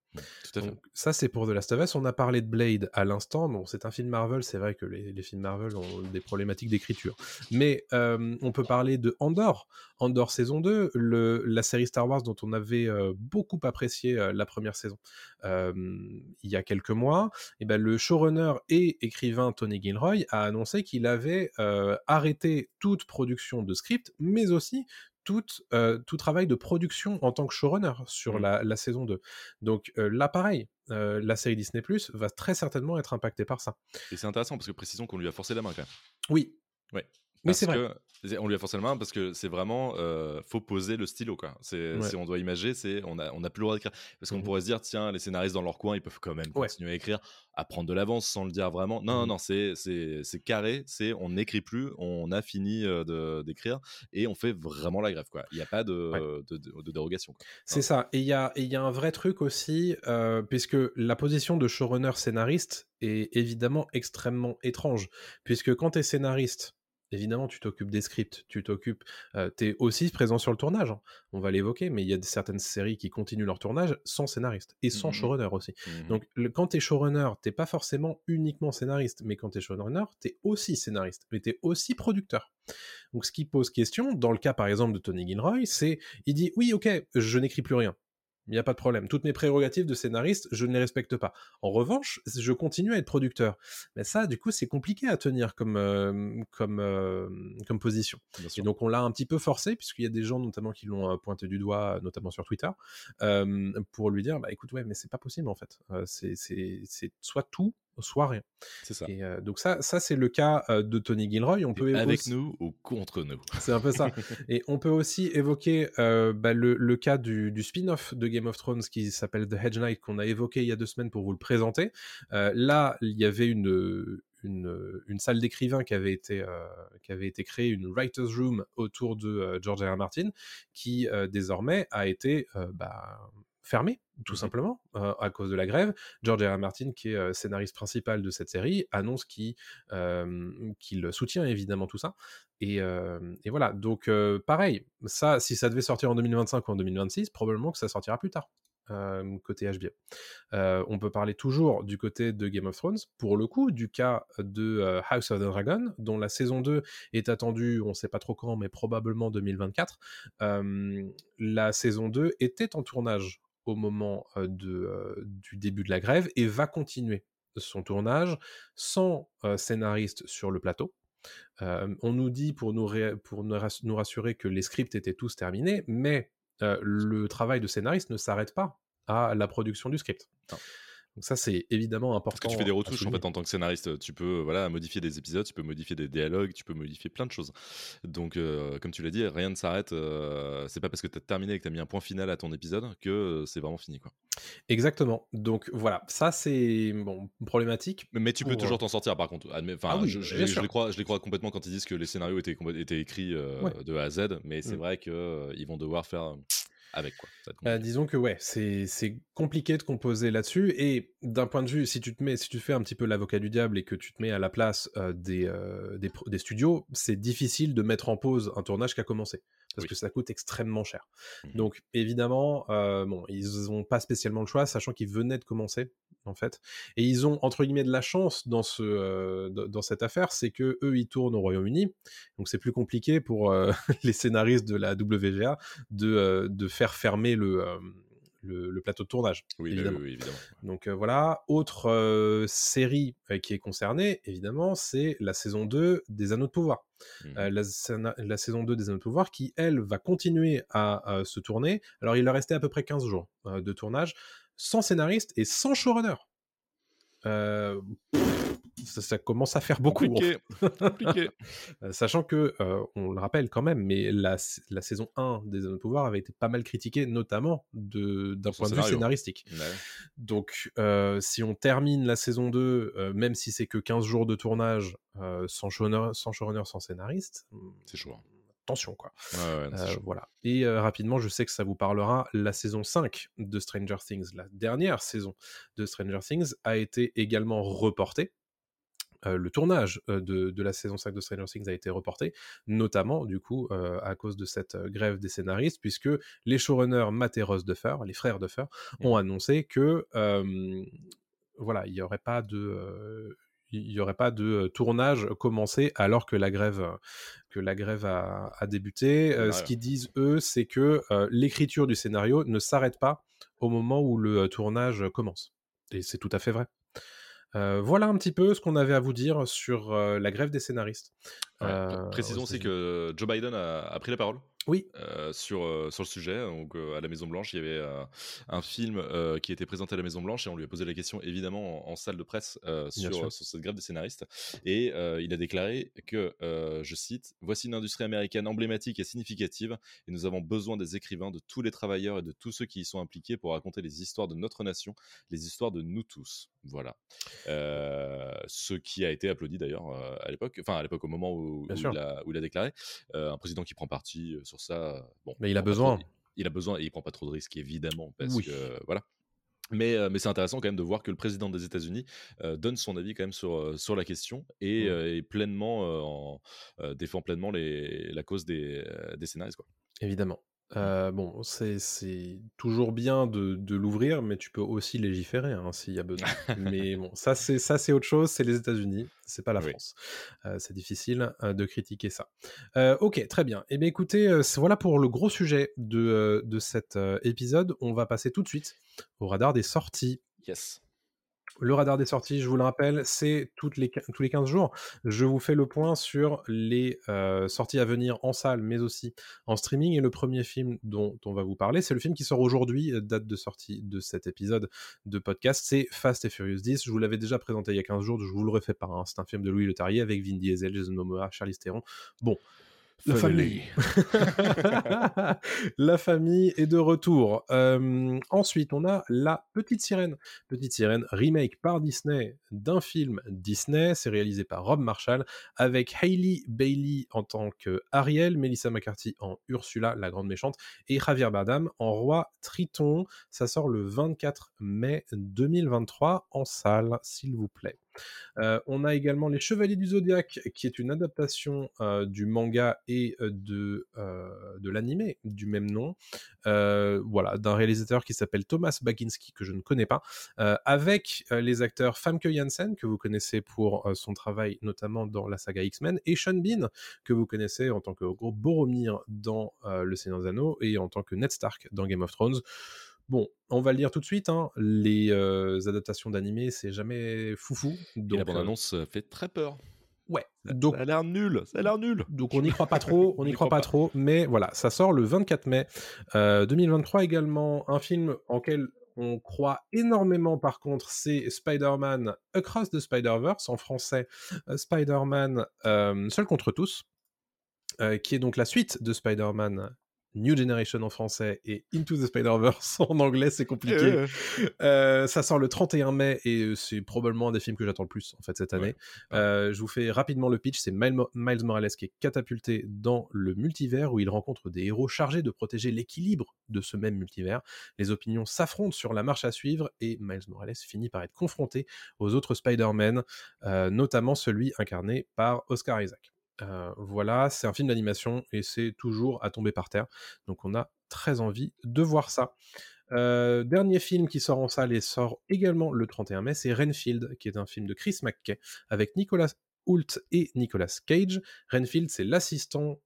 Ça, c'est pour The Last of Us. On a parlé de Blade à l'instant. Bon, c'est un film Marvel. C'est vrai que les, films Marvel ont des problématiques d'écriture. Mais on peut parler de Andor. Andor saison 2, le, la série Star Wars dont on avait beaucoup apprécié la première saison il y a quelques mois. Et ben, le showrunner et écrivain Tony Gilroy a annoncé qu'il avait arrêté toute production de script, mais aussi tout, tout travail de production en tant que showrunner sur mmh. la, saison 2. Donc là, pareil, la série Disney Plus va très certainement être impactée par ça. Et c'est intéressant parce que précisons qu'on lui a forcé la main quand même. Oui. Ouais. Mais c'est vrai. On lui a forcé la main parce que c'est vraiment euh, faut poser le stylo quoi. C'est on doit imaginer, c'est on a on a plus le droit d'écrire parce qu'on mmh pourrait se dire tiens les scénaristes dans leur coin ils peuvent quand même continuer à écrire, à prendre de l'avance sans le dire vraiment. Non non mmh non c'est c'est carré, c'est on n'écrit plus, on a fini d'écrire et on fait vraiment la grève quoi. Il n'y a pas de, de, dérogation. C'est ça. Et il y a il y a un vrai truc aussi puisque la position de showrunner scénariste est évidemment extrêmement étrange puisque quand tu es scénariste évidemment, tu t'occupes des scripts, tu t'occupes, tu es aussi présent sur le tournage. Hein. On va l'évoquer, mais il y a certaines séries qui continuent leur tournage sans scénariste et sans mmh showrunner aussi. Mmh Donc, quand tu es showrunner, t'es pas forcément uniquement scénariste, mais quand tu es showrunner, tu es aussi scénariste, mais tu es aussi producteur. Donc, ce qui pose question, dans le cas par exemple de Tony Gilroy, c'est il dit oui, ok, je n'écris plus rien. Il n'y a pas de problème. Toutes mes prérogatives de scénariste, je ne les respecte pas. En revanche, je continue à être producteur. Mais ça, du coup, c'est compliqué à tenir comme, euh, comme, euh, comme position. Et donc, on l'a un petit peu forcé, puisqu'il y a des gens, notamment, qui l'ont euh, pointé du doigt, notamment sur Twitter, pour lui dire, bah écoute, ouais, mais c'est pas possible, en fait. c'est soit tout, soit rien. C'est ça. Et donc ça, ça c'est le cas de Tony Gilroy. On peut avec nous ou contre nous. C'est un peu ça. Et on peut aussi évoquer bah, le, le, cas du, du spin-off de Game of Thrones qui s'appelle The Hedge Knight qu'on a évoqué il y a deux semaines pour vous le présenter. là, il y avait une, une, une, salle d'écrivain qui avait été qui avait été créée, une writers room autour de George R. R. Martin, qui désormais a été bah, fermé, tout mmh simplement, à cause de la grève. George R. R. Martin, qui est scénariste principal de cette série, annonce qu'il soutient évidemment tout ça. Et, voilà, donc pareil, ça, si ça devait sortir en 2025 ou en 2026, probablement que ça sortira plus tard. côté HBO. on peut parler toujours du côté de Game of Thrones, pour le coup, du cas de House of the Dragon, dont la saison 2 est attendue, on ne sait pas trop quand, mais probablement 2024. la saison 2 était en tournage au moment de, du début de la grève et va continuer son tournage sans scénariste sur le plateau. on nous dit pour, nous, pour nous rassurer que les scripts étaient tous terminés, mais le travail de scénariste ne s'arrête pas à la production du script. Donc ça, c'est évidemment important. Parce que tu fais des retouches en fait en tant que scénariste. Tu peux voilà modifier des épisodes, tu peux modifier des dialogues, tu peux modifier plein de choses. Donc euh, comme tu l'as dit, rien ne s'arrête. Euh, c'est pas parce que tu as terminé et que tu as mis un point final à ton épisode que euh, c'est vraiment fini quoi. Exactement. Donc voilà, ça c'est bon problématique. Mais tu peux toujours t'en sortir par contre. Enfin, ah je, je, les crois, je les crois complètement quand ils disent que les scénarios étaient, étaient écrits de A à Z, mais c'est mm. vrai qu'ils vont devoir faire avec quoi. Bah, disons que ouais, c'est compliqué de composer là-dessus et d'un point de vue, si tu te mets, si tu fais un petit peu l'avocat du diable et que tu te mets à la place des, des, des, studios, c'est difficile de mettre en pause un tournage qui a commencé parce que ça coûte extrêmement cher. Mmh Donc évidemment, bon, ils n'ont pas spécialement le choix, sachant qu'ils venaient de commencer en fait, et ils ont entre guillemets de la chance dans ce dans cette affaire, c'est que eux ils tournent au Royaume-Uni, donc c'est plus compliqué pour les scénaristes de la WGA de de faire fermer le le, plateau de tournage. Oui, évidemment. évidemment. Donc voilà. Autre série qui est concernée, évidemment, c'est la saison 2 des Anneaux de Pouvoir. Mmh la, saison 2 des Anneaux de Pouvoir qui, elle, va continuer à, se tourner. Alors il a resté à peu près 15 jours de tournage, sans scénariste et sans showrunner. Euh, ça, commence à faire beaucoup. Compliqué. Euh, sachant que, euh, on le rappelle quand même, mais la, saison 1 des Anneaux de Pouvoir avait été pas mal critiquée, notamment d'un point de vue scénaristique. Donc, euh, si on termine la saison 2, même si c'est que 15 jours de tournage, sans, showrunner, sans showrunner, sans scénariste, hmm, c'est chaud. Hein. Attention, quoi. Ouais, voilà. Et rapidement, je sais que ça vous parlera, la saison 5 de Stranger Things, la dernière saison de Stranger Things, a été également reportée le tournage de, la saison 5 de Stranger Things a été reporté, notamment du coup à cause de cette grève des scénaristes, puisque les showrunners Matt et Ross Duffer, les frères Duffer, mmh. ont annoncé que voilà, il n'y aurait pas de il n'y aurait pas de tournage commencé alors que la grève, que la grève a, débuté. Ce qu'ils disent, eux, c'est que l'écriture du scénario ne s'arrête pas au moment où le tournage commence. Et c'est tout à fait vrai voilà un petit peu ce qu'on avait à vous dire sur la grève des scénaristes. précisons aussi que Joe Biden a, pris la parole. Oui. sur, sur le sujet. Donc, à la Maison Blanche, il y avait un film qui était présenté à la Maison Blanche et on lui a posé la question évidemment en, salle de presse sur, sur, cette grève des scénaristes. Et il a déclaré que, je cite, Voici une industrie américaine emblématique et significative et nous avons besoin des écrivains, de tous les travailleurs et de tous ceux qui y sont impliqués pour raconter les histoires de notre nation, les histoires de nous tous. Voilà. ce qui a été applaudi d'ailleurs à l'époque, enfin à l'époque au moment où, il a, où, il a, déclaré. un président qui prend parti sur ça. Bon, mais il a besoin. il a besoin et il prend pas trop de risques évidemment parce que voilà. Mais, mais c'est intéressant quand même de voir que le président des États-Unis donne son avis quand même sur, sur la question et, mmh. pleinement en, défend pleinement les, la cause des, des scénaristes. Quoi. Évidemment. Mmh. bon, c'est toujours bien de, de l'ouvrir, mais tu peux aussi légiférer hein, s'il y a besoin. mais bon, ça c'est ça c'est autre chose, c'est les États-Unis, c'est pas la France. c'est difficile de critiquer ça. ok, très bien. Et eh bien écoutez, voilà pour le gros sujet de, de cet épisode. On va passer tout de suite au radar des sorties. Yes. Le radar des sorties, je vous le rappelle, c'est les, tous les 15 jours. Je vous fais le point sur les euh, sorties à venir en salle, mais aussi en streaming. Et le premier film dont on va vous parler, c'est le film qui sort aujourd'hui, euh, date de sortie de cet épisode de podcast. C'est Fast and Furious 10. Je vous l'avais déjà présenté il y a 15 jours, je vous le refais pas. C'est un film de Louis Leterrier avec Vin Diesel, Jason Momoa, Charlize Theron. Bon, la famille. la famille est de retour. Euh, ensuite, on a La Petite Sirène. Petite Sirène, remake par Disney d'un film Disney. C'est réalisé par Rob Marshall avec Hailey Bailey en tant que Ariel, Melissa McCarthy en Ursula, la grande méchante, et Javier Bardem en Roi Triton. Ça sort le 24 mai 2023 en salle, s'il vous plaît. Euh, on a également Les Chevaliers du Zodiaque, qui est une adaptation euh, du manga et euh, de, de l'animé du même nom, voilà, d'un réalisateur qui s'appelle Thomas Baginski, que je ne connais pas, avec les acteurs Famke Janssen, que vous connaissez pour son travail notamment dans la saga X-Men, et Sean Bean, que vous connaissez en tant que gros Boromir dans Le Seigneur des Anneaux et en tant que Ned Stark dans Game of Thrones. Bon, on va le dire tout de suite, hein, les euh, adaptations d'animé, c'est jamais foufou. Donc, Et la bande-annonce euh, fait très peur. Ouais. Donc, ça a l'air nul, ça a l'air nul. Donc on n'y croit pas trop, on n'y croit, pas, trop, mais voilà, ça sort le 24 mai 2023 euh, également, un film en quel on croit énormément par contre, c'est Spider-Man Across the Spider-Verse, en français Spider-Man Seul contre tous, euh, qui est donc la suite de Spider-Man New Generation en français et Into the Spider-Verse en anglais, c'est compliqué. Euh, ça sort le 31 mai et euh, c'est probablement un des films que j'attends le plus en fait cette année. Euh, je vous fais rapidement le pitch. C'est Miles, Miles Morales qui est catapulté dans le multivers où il rencontre des héros chargés de protéger l'équilibre de ce même multivers. Les opinions s'affrontent sur la marche à suivre et Miles Morales finit par être confronté aux autres Spider-Man, notamment celui incarné par Oscar Isaac. Voilà, c'est un film d'animation et c'est toujours à tomber par terre. Donc on a très envie de voir ça. Dernier film qui sort en salle et sort également le 31 mai, c'est Renfield, qui est un film de Chris McKay avec Nicolas Hoult et Nicolas Cage. Renfield, c'est l'assistant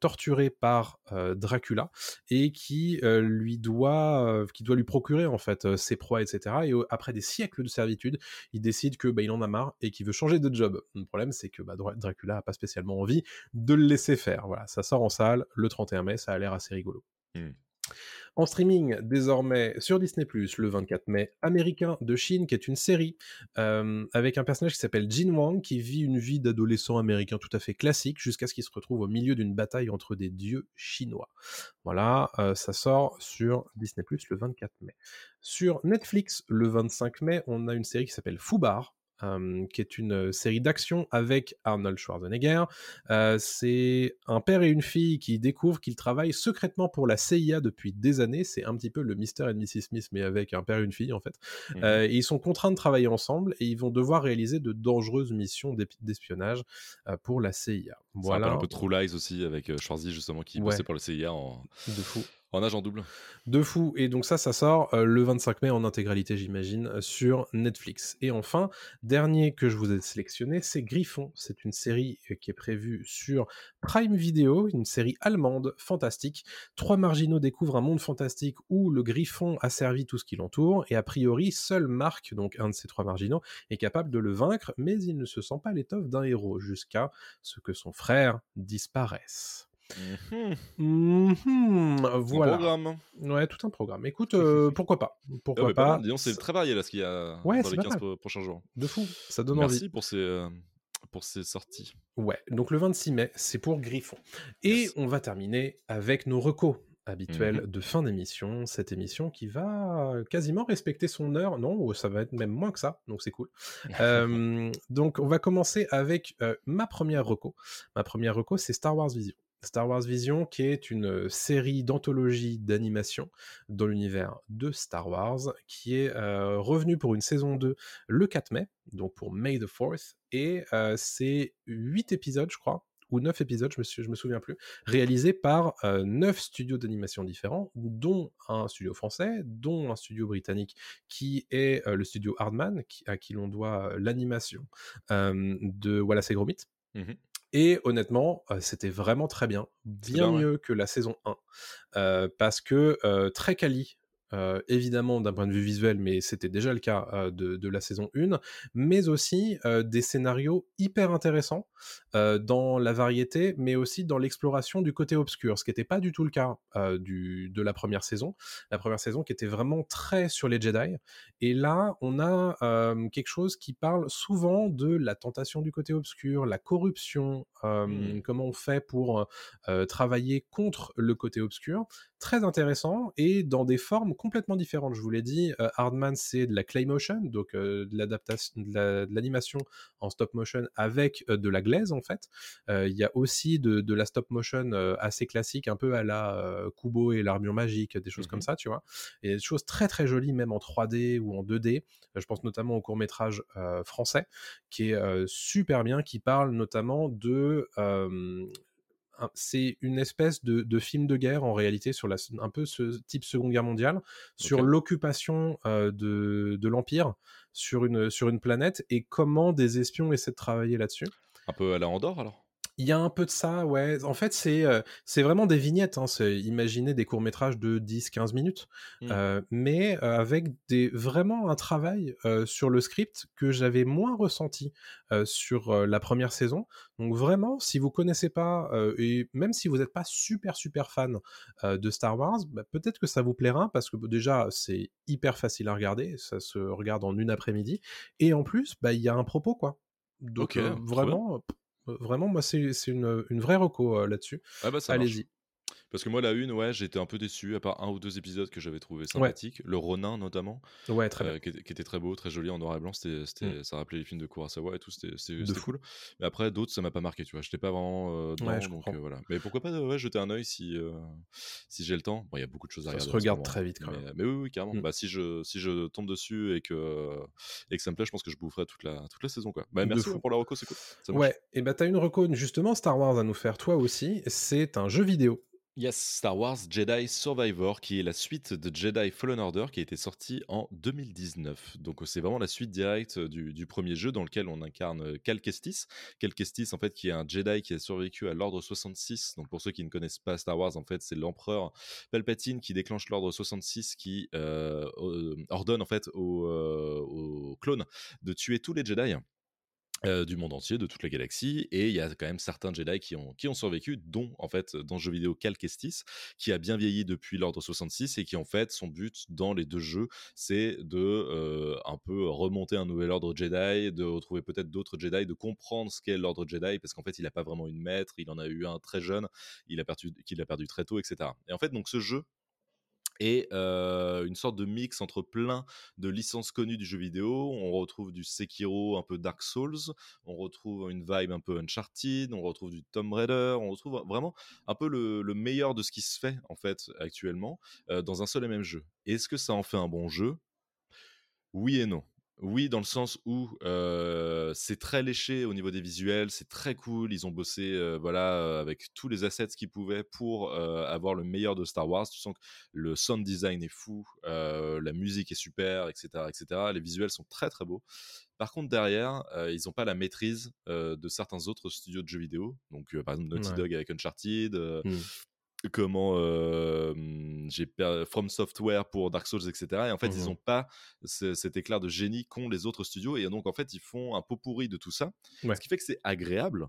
torturé par Dracula et qui lui doit, qui doit lui procurer en fait ses proies, etc. Et après des siècles de servitude, il décide que bah, il en a marre et qu'il veut changer de job. Le problème, c'est que bah, Dracula a pas spécialement envie de le laisser faire. Voilà, ça sort en salle le 31 mai, ça a l'air assez rigolo. Mmh. En streaming, désormais, sur Disney+, le 24 mai, Américain de Chine, qui est une série euh, avec un personnage qui s'appelle Jin Wang, qui vit une vie d'adolescent américain tout à fait classique, jusqu'à ce qu'il se retrouve au milieu d'une bataille entre des dieux chinois. Voilà, euh, ça sort sur Disney+, le 24 mai. Sur Netflix, le 25 mai, on a une série qui s'appelle Foubar, qui est une série d'action avec Arnold Schwarzenegger. c'est un père et une fille qui découvrent qu'ils travaillent secrètement pour la CIA depuis des années. C'est un petit peu le Mr. et Mrs. Smith, mais avec un père et une fille, en fait. Mmh et ils sont contraints de travailler ensemble et ils vont devoir réaliser de dangereuses missions d'espionnage pour la CIA. Voilà. un peu True Lies aussi, avec Schwarzy, justement, qui bossait pour la CIA en... De fou. En agent double. De fou. Et donc ça, ça sort euh, le 25 mai en intégralité, j'imagine, euh, sur Netflix. Et enfin, dernier que je vous ai sélectionné, c'est Griffon. C'est une série euh, qui est prévue sur Prime Video, une série allemande fantastique. Trois marginaux découvrent un monde fantastique où le Griffon a servi tout ce qui l'entoure. Et a priori, seul Marc, donc un de ces trois marginaux, est capable de le vaincre, mais il ne se sent pas l'étoffe d'un héros jusqu'à ce que son frère disparaisse. Mmh. voilà. Un programme. Ouais, tout un programme. Écoute, euh, pourquoi pas? Pourquoi ah pas, Disons, c'est très varié là ce qu'il y a dans les 15 prochains jours. De fou, ça donne Merci envie. pour ces, euh, pour ces sorties. Ouais, donc le 26 mai, c'est pour Griffon. Et on va terminer avec nos recos habituels mmh de fin d'émission. Cette émission qui va quasiment respecter son heure. Non, ça va être même moins que ça, donc c'est cool. donc on va commencer avec euh, ma première reco. Ma première reco, c'est Star Wars Vision. Star Wars Vision, qui est une série d'anthologie d'animation dans l'univers de Star Wars, qui est revenue pour une saison 2 le 4 mai, donc pour May the 4th, et c'est 8 épisodes, je crois, ou 9 épisodes, je me, me souviens plus, réalisés par 9 studios d'animation différents, dont un studio français, dont un studio britannique qui est le studio Hardman, à qui l'on doit l'animation de Wallace et Gromit. Mmh et honnêtement, c'était vraiment très bien, bien mieux que la saison 1, parce que très quali euh, évidemment d'un point de vue visuel, mais c'était déjà le cas euh, de, la saison 1, mais aussi euh, des scénarios hyper intéressants dans la variété, mais aussi dans l'exploration du côté obscur, ce qui n'était pas du tout le cas du, de la première saison. La première saison qui était vraiment très sur les Jedi, et là on a quelque chose qui parle souvent de la tentation du côté obscur, la corruption, mmh. comment on fait pour travailler contre le côté obscur, très intéressant et dans des formes complètement différentes. Je vous l'ai dit, euh, Hardman, c'est de la clay motion, donc euh, de l'adaptation, de l'animation en stop motion avec euh, de la glaise en fait. Il y a aussi de, la stop motion assez classique, un peu à la Kubo et l'armure magique, des choses comme mmh ça, tu vois. Et des choses très très jolies, même en 3D ou en 2D. Je pense notamment au court métrage français, qui est super bien, qui parle notamment de c'est une espèce de, film de guerre en réalité sur la, un peu ce type Seconde Guerre mondiale, sur l'occupation de, l'Empire sur une, sur une planète et comment des espions essaient de travailler là-dessus. Un peu à la Andorre alors? Il y a un peu de ça, ouais. En fait, c'est euh, c'est vraiment des vignettes. Hein. C'est imaginer des courts métrages de 10-15 minutes, Mmh. euh, mais euh, avec des vraiment un travail sur le script que j'avais moins ressenti sur la première saison. Donc vraiment, si vous connaissez pas et même si vous n'êtes pas super super fan de Star Wars, bah, peut-être que ça vous plaira parce que bah, déjà c'est hyper facile à regarder, ça se regarde en une après-midi et en plus, bah il y a un propos quoi. Donc vraiment, vraiment moi c'est c'est une, une vraie reco euh, là-dessus. Ah bah. Allez-y. Parce que moi, la une, ouais, j'étais un peu déçu, à part un ou deux épisodes que j'avais trouvé Ouais, sympathiques. Le Ronin, notamment, ouais, très bien. euh, qui, était, qui était très beau, très joli en noir et blanc. C'était, c'était- Mm. ça rappelait les films de Kurosawa et tout. C'était, c'était- cool. Mais après, d'autres, ça m'a pas marqué, tu vois. J'étais pas vraiment euh, Ouais, dedans, je donc euh, voilà. Mais pourquoi pas euh, ouais, jeter un œil si, euh, si j'ai le temps. Bon, il y a beaucoup de choses à Ça se regarder en ce regarde très vite quand même. mais oui, oui, carrément. Mm. Bah, si, je, si je tombe dessus et que, et que ça me plaît, je pense que je boufferai toute la, toute la saison, quoi. Bah, merci ouais, fou. pour la reco, c'est cool. Ça. Ouais, et bah t'as une reco justement Star Wars à nous faire toi aussi. C'est un jeu vidéo. Yes, Star Wars Jedi Survivor, qui est la suite de Jedi Fallen Order, qui a été sorti en 2019. Donc c'est vraiment la suite directe euh, du, premier jeu dans lequel on incarne euh, Cal Kestis. Cal Kestis, en fait, qui est un Jedi qui a survécu à l'Ordre 66. Donc pour ceux qui ne connaissent pas Star Wars, en fait, c'est l'empereur Palpatine qui déclenche l'Ordre 66, qui euh, ordonne en fait aux clones de tuer tous les Jedi euh, du monde entier, de toute la galaxie, et il y a quand même certains Jedi qui ont, survécu, dont en fait dans le jeu vidéo Cal Kestis, qui a bien vieilli depuis l'Ordre 66 et qui en fait son but dans les deux jeux, c'est de euh, un peu remonter un nouvel ordre Jedi, de retrouver peut-être d'autres Jedi, de comprendre ce qu'est l'ordre Jedi, parce qu'en fait il n'a pas vraiment une maître, il en a eu un très jeune, il a perdu, qu'il a perdu très tôt, etc. Et en fait donc ce jeu et une sorte de mix entre plein de licences connues du jeu vidéo. On retrouve du Sekiro, un peu Dark Souls, on retrouve une vibe un peu Uncharted, on retrouve du Tomb Raider, on retrouve vraiment un peu le, le meilleur de ce qui se fait en fait actuellement dans un seul et même jeu. Est-ce que ça en fait un bon jeu? Oui et non. Oui, dans le sens où euh, c'est très léché au niveau des visuels, c'est très cool. Ils ont bossé, euh, voilà, euh, avec tous les assets qu'ils pouvaient pour avoir le meilleur de Star Wars. Tu sens que le sound design est fou, la musique est super, etc., etc. Les visuels sont très très beaux. Par contre, derrière, ils n'ont pas la maîtrise de certains autres studios de jeux vidéo. Donc, par exemple, Naughty Ouais. Dog avec Uncharted. euh, Mm. Comment euh, j'ai From Software pour Dark Souls, etc. Et en fait, ils n'ont pas ce- cet éclair de génie qu'ont les autres studios. Et donc, en fait, ils font un pot pourri de tout ça. Ouais. Ce qui fait que c'est agréable,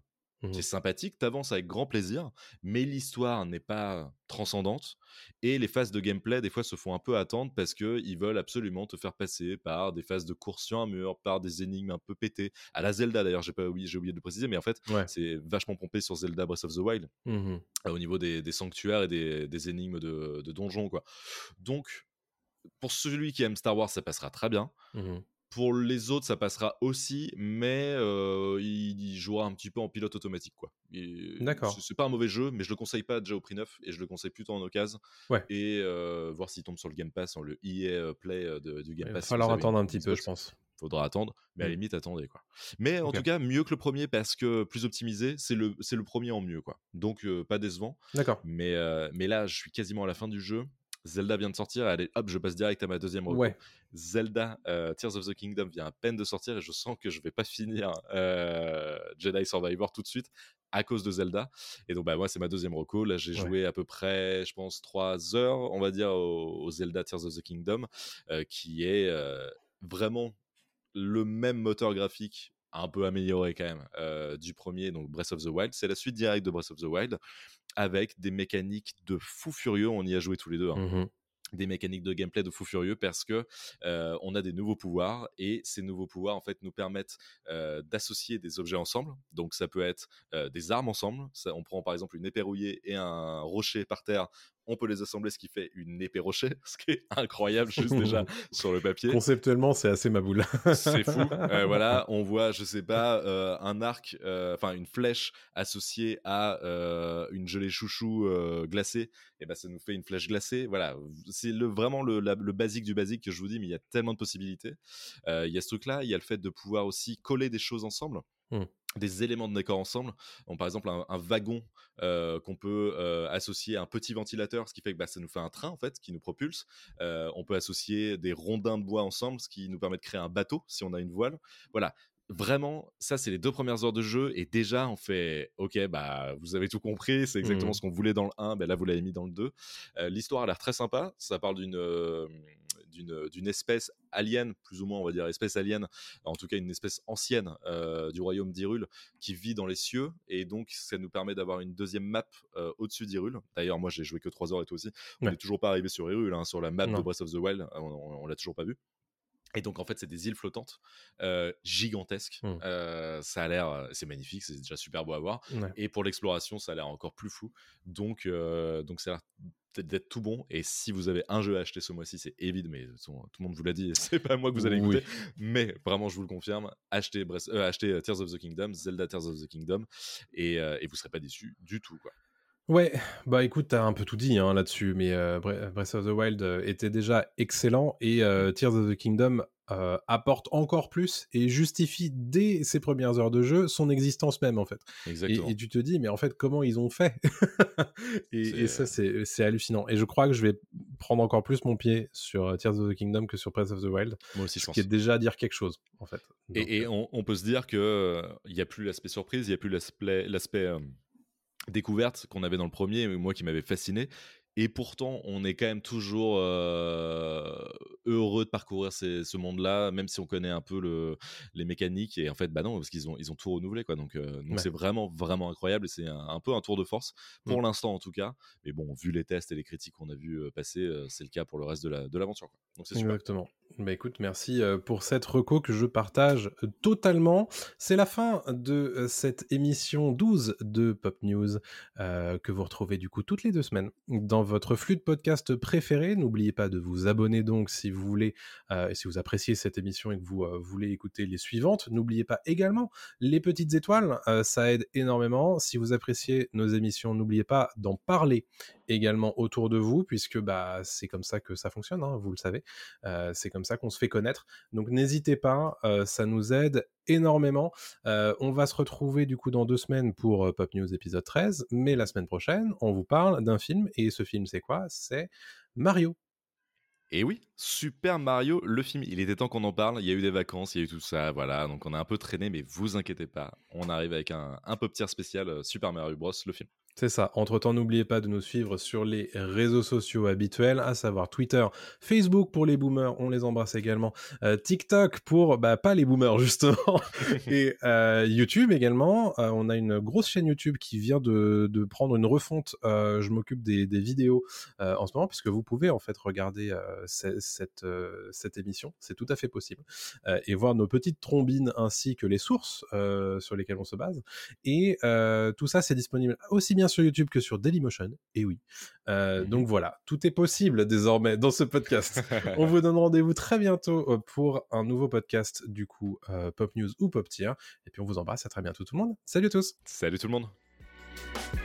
C'est sympathique, t'avances avec grand plaisir, mais l'histoire n'est pas transcendante. Et les phases de gameplay, des fois, se font un peu attendre parce qu'ils veulent absolument te faire passer par des phases de course sur un mur, par des énigmes un peu pétées. À la Zelda, d'ailleurs, j'ai pas oublié, j'ai oublié de le préciser, mais en fait, Ouais. c'est vachement pompé sur Zelda Breath of the Wild euh, au niveau des, des sanctuaires et des, des énigmes de, de donjons, quoi. Donc, pour celui qui aime Star Wars, ça passera très bien. Mhm. Pour les autres, ça passera aussi, mais euh, il, il jouera un petit peu en pilote automatique, quoi. D'accord. C'est pas un mauvais jeu, mais je le conseille pas déjà au prix neuf, et je le conseille plutôt en occasion. Ouais. Et euh, voir s'il tombe sur le Game Pass, en le EA Play euh, de- du Game Il va Pass. si falloir attendre un petit peu, je pense. Faudra attendre, mais à la Mm. limite, attendez, quoi. Mais en tout cas, mieux que le premier, parce que plus optimisé, c'est le, c'est le premier en mieux, quoi. Donc, euh, pas décevant. D'accord. Mais, euh, mais là, je suis quasiment à la fin du jeu. Zelda vient de sortir, allez, hop, je passe direct à ma deuxième reco. Ouais. Zelda euh, Tears of the Kingdom vient à peine de sortir et je sens que je vais pas finir euh, Jedi Survivor tout de suite à cause de Zelda. Et donc, bah, moi, c'est ma deuxième reco. Là, j'ai Ouais. joué à peu près, je pense, trois heures, on va dire, au, au Zelda Tears of the Kingdom, euh, qui est vraiment le même moteur graphique un peu amélioré quand même euh, du premier donc Breath of the Wild. C'est la suite directe de Breath of the Wild avec des mécaniques de fou furieux. On y a joué tous les deux hein. Mhm. des mécaniques de gameplay de fou furieux parce que euh, on a des nouveaux pouvoirs et ces nouveaux pouvoirs en fait nous permettent euh, d'associer des objets ensemble. Donc ça peut être euh, des armes ensemble. Ça, on prend par exemple une épée rouillée et un rocher par terre on peut les assembler ce qui fait une épée rocher ce qui est incroyable juste déjà sur le papier Conceptuellement, c'est assez ma boule. c'est fou. Euh, voilà, on voit, je sais pas, euh, un arc, euh, enfin une flèche associée à une gelée chouchou glacée. Et ben ça nous fait une flèche glacée. Voilà, c'est le vraiment le, la- le basique du basique que je vous dis, mais il y a tellement de possibilités. Il y a ce truc-là, il y a le fait de pouvoir aussi coller des choses ensemble. Mm. Des éléments de décor ensemble. Donc, par exemple, un, un wagon euh, qu'on peut euh, associer à un petit ventilateur, ce qui fait que bah, ça nous fait un train en fait qui nous propulse. Euh, on peut associer des rondins de bois ensemble, ce qui nous permet de créer un bateau si on a une voile. Voilà, vraiment, ça, c'est les deux premières heures de jeu. Et déjà, on fait Ok, bah, vous avez tout compris. C'est exactement Mhm. ce qu'on voulait dans le 1. Ben là, vous l'avez mis dans le 2. Euh, L'histoire a l'air très sympa. Ça parle d'une. Euh, d'une espèce alien, plus ou moins, on va dire espèce alien, en tout cas une espèce ancienne euh, du royaume d'Hyrule qui vit dans les cieux, et donc ça nous permet d'avoir une deuxième map euh, au-dessus d'Hyrule. D'ailleurs, moi j'ai joué que 3 heures et toi aussi. On Ouais. n'est toujours pas arrivé sur Hyrule, hein, sur la map Non. de Breath of the Wild, on, on- on l'a toujours pas vu. Et donc en fait c'est des îles flottantes euh, gigantesques. Mm. Euh, ça a l'air, c'est magnifique, c'est déjà super beau à voir. Ouais. Et pour l'exploration, ça a l'air encore plus fou. Donc, euh, donc ça a l'air d'être tout bon. Et si vous avez un jeu à acheter ce mois-ci, c'est évident, mais tout le monde vous l'a dit, c'est pas moi que vous allez Oui. écouter. Mais vraiment, je vous le confirme, achetez, Breath- euh, achetez Tears of the Kingdom, Zelda Tears of the Kingdom, et, euh, et vous serez pas déçus du tout. Quoi. Ouais, bah écoute, t'as un peu tout dit hein, là-dessus, mais euh, Bre- Breath of the Wild euh, était déjà excellent et euh, Tears of the Kingdom euh, apporte encore plus et justifie dès ses premières heures de jeu son existence même en fait. Exactement. et tu te dis, mais en fait, comment ils ont fait? Et, et ça, C'est- hallucinant. Et je crois que je vais prendre encore plus mon pied sur euh, Tears of the Kingdom que sur Breath of the Wild, Moi aussi, je ce pense. qui est déjà à dire quelque chose en fait. Donc, Et, et euh, on, on peut se dire que il n'y a plus l'aspect surprise, il n'y a plus l'aspect euh, découverte qu'on avait dans le premier, moi qui m'avait fasciné. Et pourtant, on est quand même toujours euh, heureux de parcourir ces- ce monde-là, même si on connaît un peu le, les mécaniques. Et en fait, bah non, parce qu'ils ont, ils ont tout renouvelé, quoi. Donc, euh, donc Ouais. c'est vraiment, vraiment incroyable. C'est un, un peu un tour de force pour Mm. l'instant, en tout cas. Mais bon, vu les tests et les critiques qu'on a vu passer, c'est le cas pour le reste de la- de l'aventure. quoi. donc c'est super. Exactement. Bah écoute, merci pour cette reco que je partage totalement. C'est la fin de cette émission 12 de Pop News euh, que vous retrouvez du coup toutes les deux semaines dans votre flux de podcast préféré. N'oubliez pas de vous abonner donc si vous voulez, euh, si vous appréciez cette émission et que vous euh, voulez écouter les suivantes. N'oubliez pas également les petites étoiles, euh, ça aide énormément. Si vous appréciez nos émissions, n'oubliez pas d'en parler également autour de vous, puisque bah, c'est comme ça que ça fonctionne, hein, vous le savez. Euh, c'est comme ça qu'on se fait connaître. Donc n'hésitez pas, ça nous aide énormément. On va se retrouver du coup dans deux semaines pour Pop News épisode 13, mais la semaine prochaine, on vous parle d'un film, et ce film c'est quoi? C'est Mario. Et oui, Super Mario, le film, il était temps qu'on en parle. Il y a eu des vacances, il y a eu tout ça, voilà. Donc on a un peu traîné, mais vous inquiétez pas, on arrive avec un, un peu petit spécial euh, Super Mario Bros, le film. C'est ça. Entre-temps, n'oubliez pas de nous suivre sur les réseaux sociaux habituels, à savoir Twitter, Facebook pour les boomers, on les embrasse également, euh, TikTok pour bah, pas les boomers justement, et euh, YouTube également. Euh, on a une grosse chaîne YouTube qui vient de, de prendre une refonte. Je m'occupe des, des vidéos en ce moment puisque vous pouvez en fait regarder ce- cette, cette émission, c'est tout à fait possible, et voir nos petites trombines ainsi que les sources sur lesquelles on se base. Et tout ça, c'est disponible aussi bien sur YouTube que sur Dailymotion. Et oui. Euh. Donc voilà, tout est possible désormais dans ce podcast. On vous donne rendez-vous très bientôt euh, pour un nouveau podcast, du coup, euh, Pop News ou Pop Tier. Et puis on vous embrasse, à très bientôt tout le monde. Salut à tous Salut tout le monde